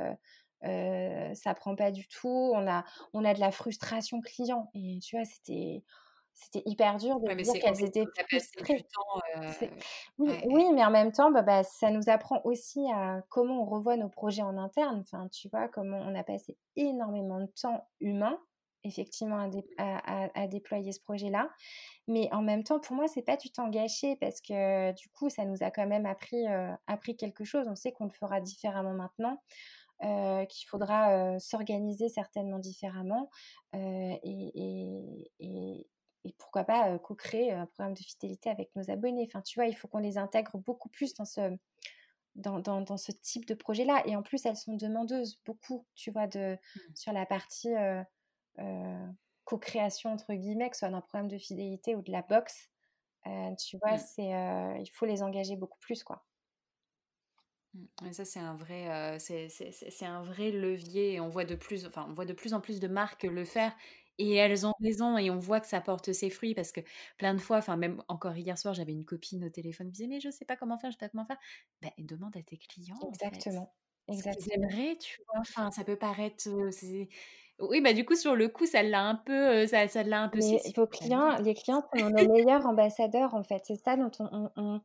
euh, ça prend pas du tout. On a, on a de la frustration client. Et tu vois, c'était c'était hyper dur de dire qu'elles étaient frustrées. oui, mais en même temps, bah, bah, ça nous apprend aussi à comment on revoit nos projets en interne. Enfin, tu vois, comment on a passé énormément de temps humain, effectivement, à, à déployer ce projet-là. Mais en même temps, pour moi, c'est pas du temps gâché parce que du coup, ça nous a quand même appris, appris quelque chose. On sait qu'on le fera différemment maintenant. qu'il faudra s'organiser certainement différemment et, et, et, pourquoi pas co-créer un programme de fidélité avec nos abonnés. Enfin, tu vois, il faut qu'on les intègre beaucoup plus dans ce, dans, dans, dans ce type de projet-là. Et en plus, elles sont demandeuses beaucoup, tu vois, de, mmh. sur la partie co-création entre guillemets, que ce soit d'un programme de fidélité ou de la boxe, euh, tu vois, mmh. c'est euh, il faut les engager beaucoup plus quoi. Mmh. ça c'est un vrai euh, c'est un vrai levier et on voit de plus enfin on voit de plus en plus de marques le faire et elles ont raison et on voit que ça porte ses fruits parce que plein de fois enfin même encore hier soir j'avais une copine au téléphone qui disait mais je sais pas comment faire je sais pas comment faire ben demande à tes clients exactement exactement tu vois enfin ça peut paraître oui, bah du coup, sur le coup, ça l'a un peu, ça, ça l'a un peu. Mais vos clients, les clients sont nos meilleurs ambassadeurs, en fait. C'est ça dont on,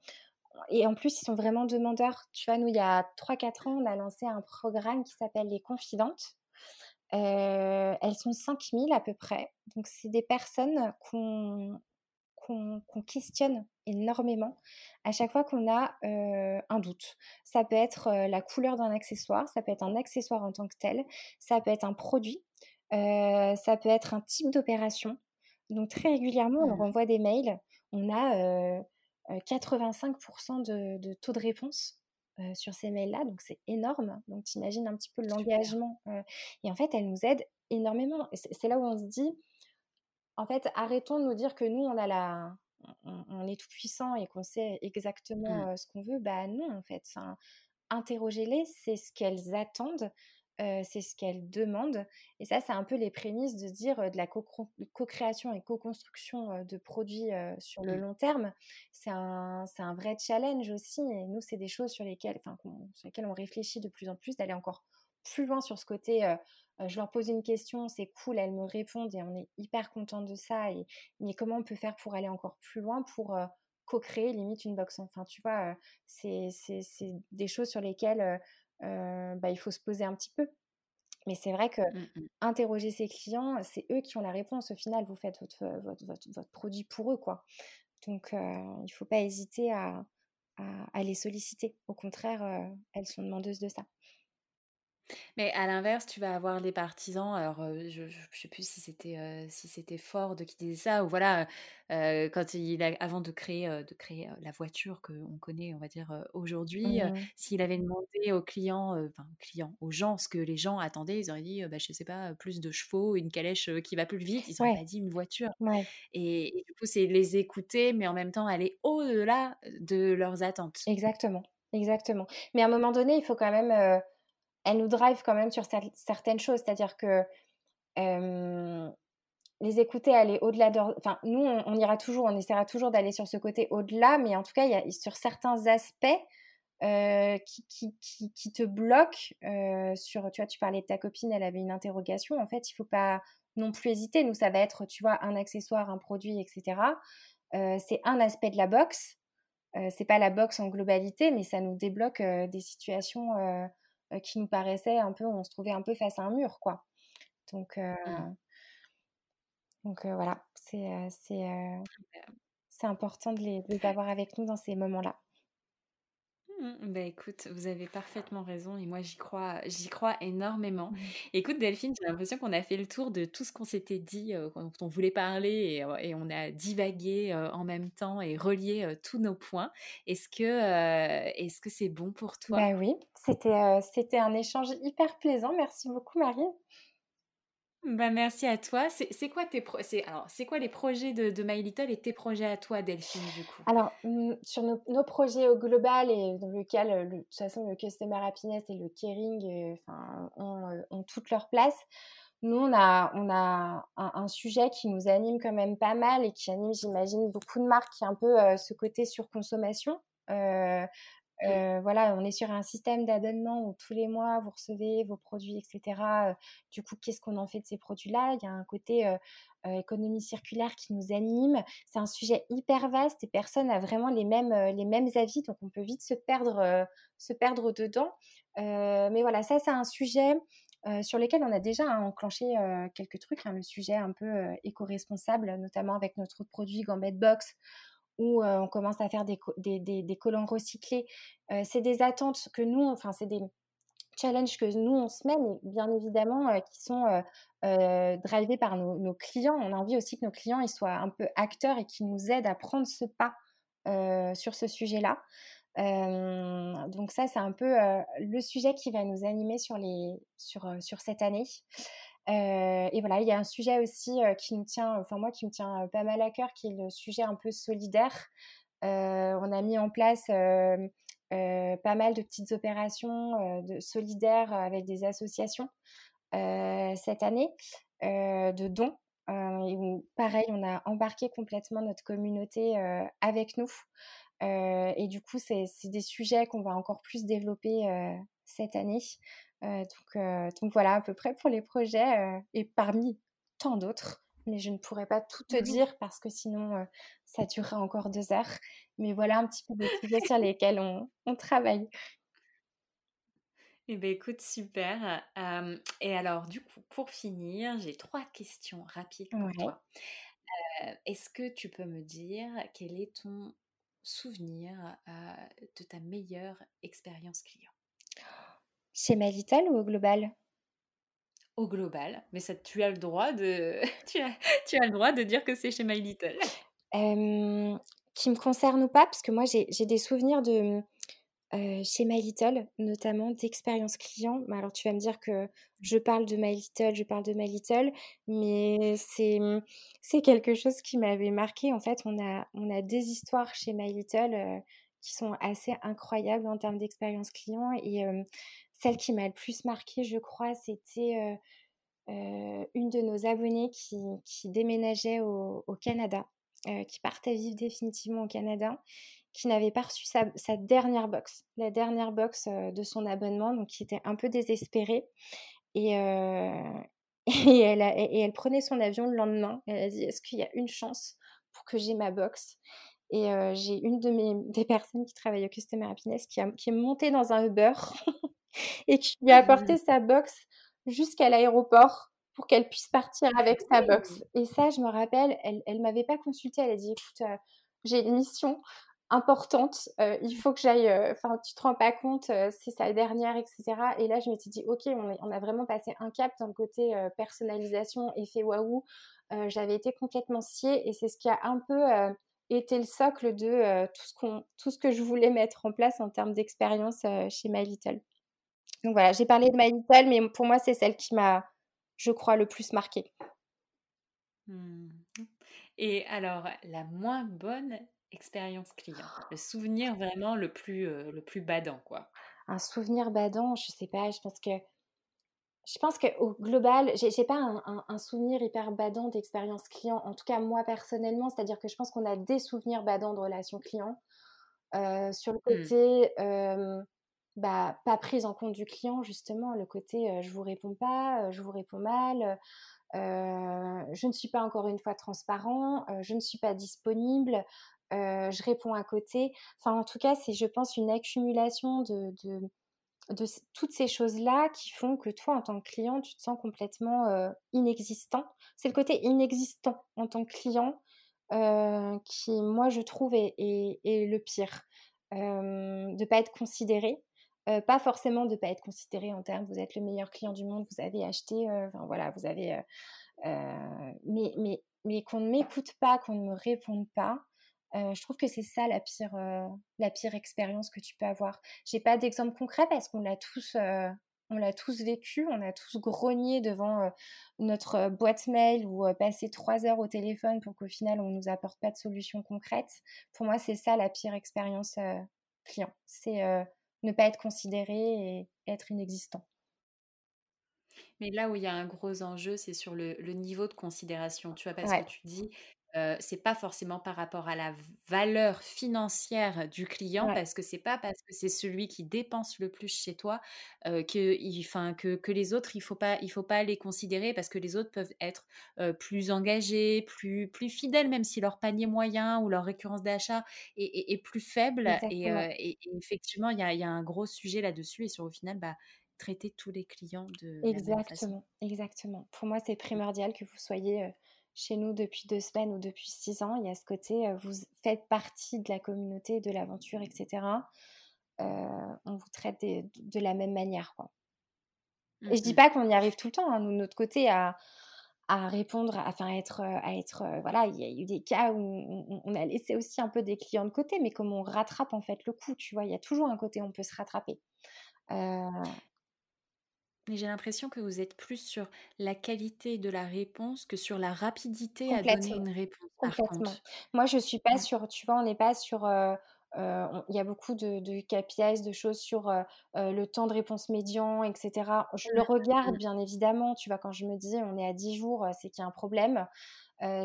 Et en plus, ils sont vraiment demandeurs. Tu vois, nous, il y a 3-4 ans, on a lancé un programme qui s'appelle Les Confidentes. elles sont 5000 à peu près. Donc, c'est des personnes qu'on qu'on questionne énormément à chaque fois qu'on a un doute. Ça peut être la couleur d'un accessoire, ça peut être un accessoire en tant que tel, ça peut être un produit, ça peut être un type d'opération. Donc très régulièrement, on mmh. renvoie des mails. On a 85% de, taux de réponse sur ces mails-là, donc c'est énorme. Donc tu imagines un petit peu l'engagement. et en fait, elle nous aide énormément. C'est là où on se dit, en fait, arrêtons de nous dire que nous, on a la, on, est tout puissant et qu'on sait exactement mmh. ce qu'on veut. Bah non, en fait. interrogez-les, c'est ce qu'elles attendent, c'est ce qu'elles demandent. Et ça, c'est un peu les prémices de dire de la co-création et co-construction de produits sur le mmh. long terme. C'est un, un, vrai challenge aussi. Et nous, c'est des choses sur lesquelles, sur lesquelles on réfléchit de plus en plus, d'aller encore plus loin sur ce côté je leur pose une question, c'est cool, elles me répondent et on est hyper content de ça. Et, mais comment on peut faire pour aller encore plus loin, pour co-créer limite une box Enfin, tu vois, c'est des choses sur lesquelles bah, il faut se poser un petit peu. Mais c'est vrai que mmh, interroger ses clients, c'est eux qui ont la réponse. Au final, vous faites votre, votre, votre, produit pour eux, quoi. Donc, il ne faut pas hésiter à, à, les solliciter. Au contraire, elles sont demandeuses de ça. Mais à l'inverse, tu vas avoir les partisans. Alors, je, ne sais plus si c'était si c'était Ford qui disait ça ou voilà, quand il a, avant de créer de créer la voiture qu'on connaît, on va dire aujourd'hui, mmh s'il avait demandé aux clients, enfin clients, aux gens, ce que les gens attendaient, ils auraient dit, bah, je sais pas, plus de chevaux, une calèche qui va plus vite. Ils n'auraient pas dit une voiture. Et, et, du coup, c'est les écouter, mais en même temps aller au-delà de leurs attentes. Exactement, exactement. Mais à un moment donné, il faut quand même elle nous drive quand même sur certaines choses. C'est-à-dire que les écouter, aller au-delà de... Enfin, nous, on, ira toujours, on essaiera toujours d'aller sur ce côté au-delà, mais en tout cas, il y a sur certains aspects qui, qui, te bloquent. sur, tu vois, tu parlais de ta copine, elle avait une interrogation. En fait, il faut pas non plus hésiter. Nous, ça va être, tu vois, un accessoire, un produit, etc. c'est un aspect de la box. c'est pas la box en globalité, mais ça nous débloque des situations qui nous paraissait un peu, on se trouvait un peu face à un mur, quoi. Donc, euh, mmh. donc euh, voilà, c'est c'est important de les, de les avoir avec nous dans ces moments-là. Mmh, bah écoute, vous avez parfaitement raison et moi j'y crois, j'y crois énormément. Écoute Delphine, j'ai l'impression qu'on a fait le tour de tout ce qu'on s'était dit quand on voulait parler et, on a divagué en même temps et relié tous nos points. Est-ce que est-ce que c'est bon pour toi? Bah oui, c'était c'était un échange hyper plaisant. Merci beaucoup Marie. Bah, merci à toi. C'est quoi tes alors c'est quoi les projets de, de, My Little et tes projets à toi, Delphine, du coup? Alors mmh, sur nos, projets au global et dans lequel de toute façon le customer happiness et le caring enfin, ont, toute leur place. Nous, on a, on a un, sujet qui nous anime quand même pas mal et qui anime, j'imagine, beaucoup de marques, qui est un peu ce côté surconsommation. Euh, Mmh. voilà, on est sur un système d'abonnement où tous les mois vous recevez vos produits, etc. du coup, qu'est-ce qu'on en fait de ces produits-là? Il y a un côté économie circulaire qui nous anime. C'est un sujet hyper vaste et personne n'a vraiment les mêmes, les mêmes avis, donc on peut vite se perdre, se perdre dedans. mais voilà, ça, c'est un sujet sur lequel on a déjà enclenché quelques trucs. Hein, le sujet un peu éco-responsable, notamment avec notre produit Gambette Box où on commence à faire des, des, recyclés. c'est des attentes que nous, enfin, c'est des challenges que nous, on se met, bien évidemment, qui sont drivés par nos, clients. On a envie aussi que nos clients soient un peu acteurs et qui nous aident à prendre ce pas sur ce sujet-là. donc ça, c'est un peu le sujet qui va nous animer sur cette année. Euh, et voilà, il y a un sujet aussi euh, qui me tient, enfin moi qui me tient pas mal à cœur, qui est le sujet un peu solidaire. Euh, on a mis en place pas mal de petites opérations de solidaires avec des associations cette année de dons. où, pareil, on a embarqué complètement notre communauté avec nous. et du coup, c'est des sujets qu'on va encore plus développer cette année. Euh, donc, euh, donc, voilà à peu près pour les projets euh, et parmi tant d'autres. Mais je ne pourrais pas tout te dire parce que sinon ça durerait encore deux heures. Mais voilà un petit peu des sujets sur lesquels on, on travaille. Eh bien, écoute, super. et alors, du coup, pour finir, j'ai trois questions rapides pour toi. Est-ce que tu peux me dire quel est ton souvenir de ta meilleure expérience client? Chez Malital ou au global? Au global, mais ça, tu as le droit de, tu as, tu as le droit de dire que c'est chez My Little. qui me concerne ou pas, parce que moi j'ai des souvenirs de chez My Little, notamment d'expérience client. Bah, alors tu vas me dire que je parle de My Little, je parle de My Little, mais c'est, quelque chose qui m'avait marqué. En fait, on a, on a des histoires chez My Little qui sont assez incroyables en termes d'expérience client. Et celle qui m'a le plus marqué, je crois, c'était une de nos abonnées qui, qui déménageait au, Canada, qui partait vivre définitivement au Canada qui n'avait pas reçu sa, dernière box, la dernière box de son abonnement, donc qui était un peu désespérée. Et, et, elle prenait son avion le lendemain. Elle a dit Est-ce qu'il y a une chance pour que j'ai ma box? Et j'ai une de mes des personnes qui travaille au Customer Happiness qui, qui est montée dans un Uber et qui lui a apporté sa box jusqu'à l'aéroport pour qu'elle puisse partir avec sa box. Et ça, je me rappelle, elle ne m'avait pas consultée. Elle a dit Écoute, j'ai une mission importante. il faut que j'aille. Enfin, tu te rends pas compte, c'est sa dernière, etc. Et là, je m'étais dit, ok, on, on, a vraiment passé un cap dans le côté personnalisation, effet waouh. J'avais été complètement sciée et c'est ce qui a un peu été le socle de tout, ce qu'on, tout ce que je voulais mettre en place en termes d'expérience chez My Little. Donc voilà, j'ai parlé de My Little, mais pour moi, c'est celle qui m'a, je crois, le plus marquée. Mmh. Et alors, la moins bonne Expérience client. Le souvenir vraiment le plus, le plus badant, quoi? Un souvenir badant, je sais pas, je pense que je pense qu'au global, j'ai n'ai pas un, souvenir hyper badant d'expérience client, en tout cas moi personnellement, c'est-à-dire que je pense qu'on a des souvenirs badants de relations clients. sur le mmh. côté, bah, pas prise en compte du client, justement, le côté je vous réponds pas, je vous réponds mal, je ne suis pas encore une fois transparent, je ne suis pas disponible, je réponds à côté. Enfin, en tout cas, c'est, je pense, une accumulation de, de, toutes ces choses-là qui font que toi, en tant que client, tu te sens complètement inexistant. C'est le côté inexistant en tant que client qui, moi, je trouve, est, le pire. de ne pas être considéré. Pas forcément de ne pas être considéré en termes vous êtes le meilleur client du monde, vous avez acheté, enfin voilà, vous avez. mais mais, mais qu'on ne m'écoute pas, qu'on ne me réponde pas, je trouve que c'est ça la pire, la pire expérience que tu peux avoir. J'ai pas d'exemple concret parce qu'on l'a tous, on l'a tous vécu, on a tous grogné devant notre boîte mail ou passé trois heures au téléphone pour qu'au final on nous apporte pas de solution concrète. Pour moi, c'est ça la pire expérience client. C'est ne pas être considéré et être inexistant. Mais là où il y a un gros enjeu, c'est sur le, niveau de considération. Tu vois, parce que tu dis, c'est pas forcément par rapport à la valeur financière du client parce que c'est pas parce que c'est celui qui dépense le plus chez toi que, que, que les autres il faut pas il faut pas les considérer parce que les autres peuvent être plus engagés plus plus fidèles même si leur panier moyen ou leur récurrence d'achat est, est, plus faible et, effectivement il y a, y a, un gros sujet là-dessus et sur au final bah traiter tous les clients de exactement exactement. Pour moi c'est primordial que vous soyez chez nous depuis deux semaines ou depuis six ans, il y a ce côté, vous faites partie de la communauté, de l'aventure, etc. on vous traite de, la même manière. Quoi. Et je dis mmh pas qu'on y arrive tout le temps, hein, nous, de notre côté, à, à répondre, à, enfin, être, à être voilà, il y a eu des cas où on, a laissé aussi un peu des clients de côté, mais comme on rattrape en fait le coup, tu vois, il y a toujours un côté où on peut se rattraper. Mais j'ai l'impression que vous êtes plus sur la qualité de la réponse que sur la rapidité à donner une réponse. Complètement. Moi, je suis pas sur, tu vois, on n'est pas sur. il y a beaucoup de, de, KPIs, de choses sur le temps de réponse médian, etc. Je le regarde, bien évidemment. Tu vois, quand je me dis on est à 10 jours, c'est qu'il y a un problème.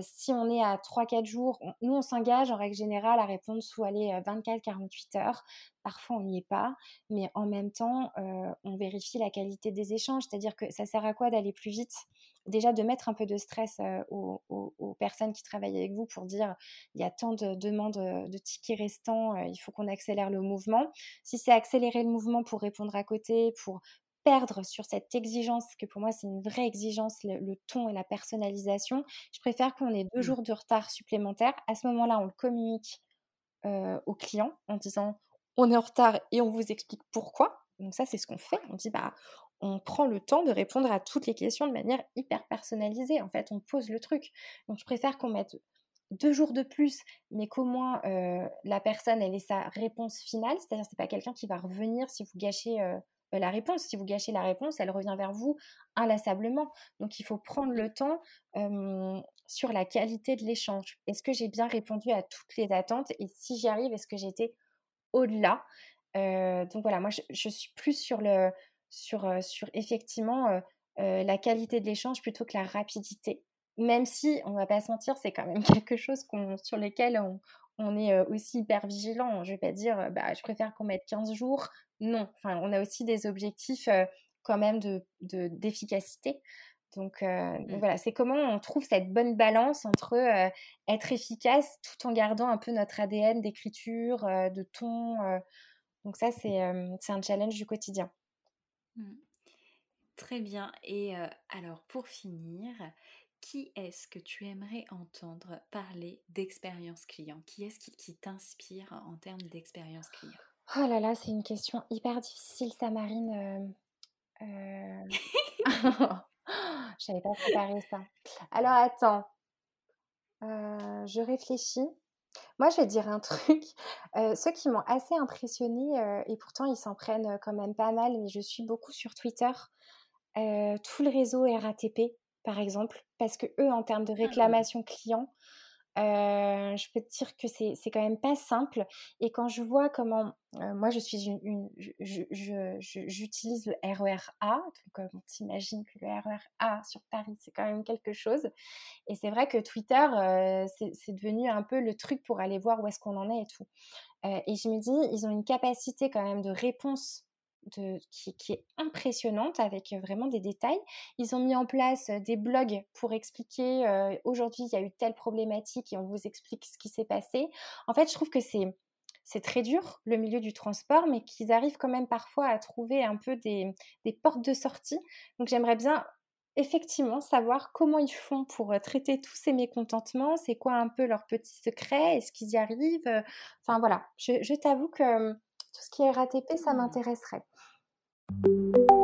Si on est à 3-4 jours, nous, on s'engage en règle générale à répondre sous 24-48 heures. Parfois, on n'y est pas, mais en même temps, on vérifie la qualité des échanges. C'est-à-dire que ça sert à quoi d'aller plus vite? Déjà, de mettre un peu de stress aux, aux, personnes qui travaillent avec vous pour dire il y a tant de demandes de tickets restants, il faut qu'on accélère le mouvement. Si c'est accélérer le mouvement pour répondre à côté, pour perdre sur cette exigence, que pour moi c'est une vraie exigence, le, ton et la personnalisation, je préfère qu'on ait deux mmh. jours de retard supplémentaires. À ce moment-là, on le communique au client en disant on est en retard et on vous explique pourquoi. Donc ça, c'est ce qu'on fait. On dit bah on prend le temps de répondre à toutes les questions de manière hyper personnalisée. En fait, on pose le truc. Donc je préfère qu'on mette deux jours de plus, mais qu'au moins la personne elle ait sa réponse finale. C'est-à-dire c'est pas quelqu'un qui va revenir si vous gâchez euh, la réponse. Si vous gâchez la réponse, elle revient vers vous inlassablement. Donc il faut prendre le temps sur la qualité de l'échange. Est-ce que j'ai bien répondu à toutes les attentes? Et si j'y arrive, est-ce que j'étais au-delà? Euh, Donc voilà, moi je, suis plus sur, le, sur, euh, sur effectivement la qualité de l'échange plutôt que la rapidité. Même si, on va pas se mentir, c'est quand même quelque chose sur lequel on, on est aussi hyper vigilant. Je vais pas dire, bah, je préfère qu'on mette 15 jours non. Enfin, on a aussi des objectifs quand même de, d'efficacité. Donc, mmh. voilà, c'est comment on trouve cette bonne balance entre être efficace tout en gardant un peu notre ADN d'écriture, de ton. donc ça, c'est, c'est un challenge du quotidien. Mmh. Très bien. Et alors, pour finir, qui est-ce que tu aimerais entendre parler d'expérience client? Qui est-ce qui t'inspire en termes d'expérience client? Oh là là, c'est une question hyper difficile, Samarine. Euh, euh... Je n'avais pas préparé ça. Alors attends, euh, je réfléchis. Moi, je vais dire un truc. Ceux qui m'ont assez impressionnée, et pourtant ils s'en prennent quand même pas mal, mais je suis beaucoup sur Twitter, tout le réseau RATP, par exemple, parce que eux, en termes de ah réclamation client, je peux te dire que c'est quand même pas simple. Et quand je vois comment, moi je suis une, j'utilise le RER e A, donc on t'imagine que le RER e A sur Paris c'est quand même quelque chose. Et c'est vrai que Twitter c'est devenu un peu le truc pour aller voir où est-ce qu'on en est et tout. et je me dis, ils ont une capacité quand même de réponse qui, est impressionnante avec vraiment des détails. Ils ont mis en place des blogs pour expliquer aujourd'hui il y a eu telle problématique et on vous explique ce qui s'est passé. En fait, je trouve que c'est c'est très dur le milieu du transport, mais qu'ils arrivent quand même parfois à trouver un peu des, des portes de sortie. Donc j'aimerais bien effectivement savoir comment ils font pour traiter tous ces mécontentements, c'est quoi un peu leurs petits secrets, est-ce qu'ils y arrivent? Enfin voilà, je, je t'avoue que tout ce qui est RATP, ça mmh. m'intéresserait.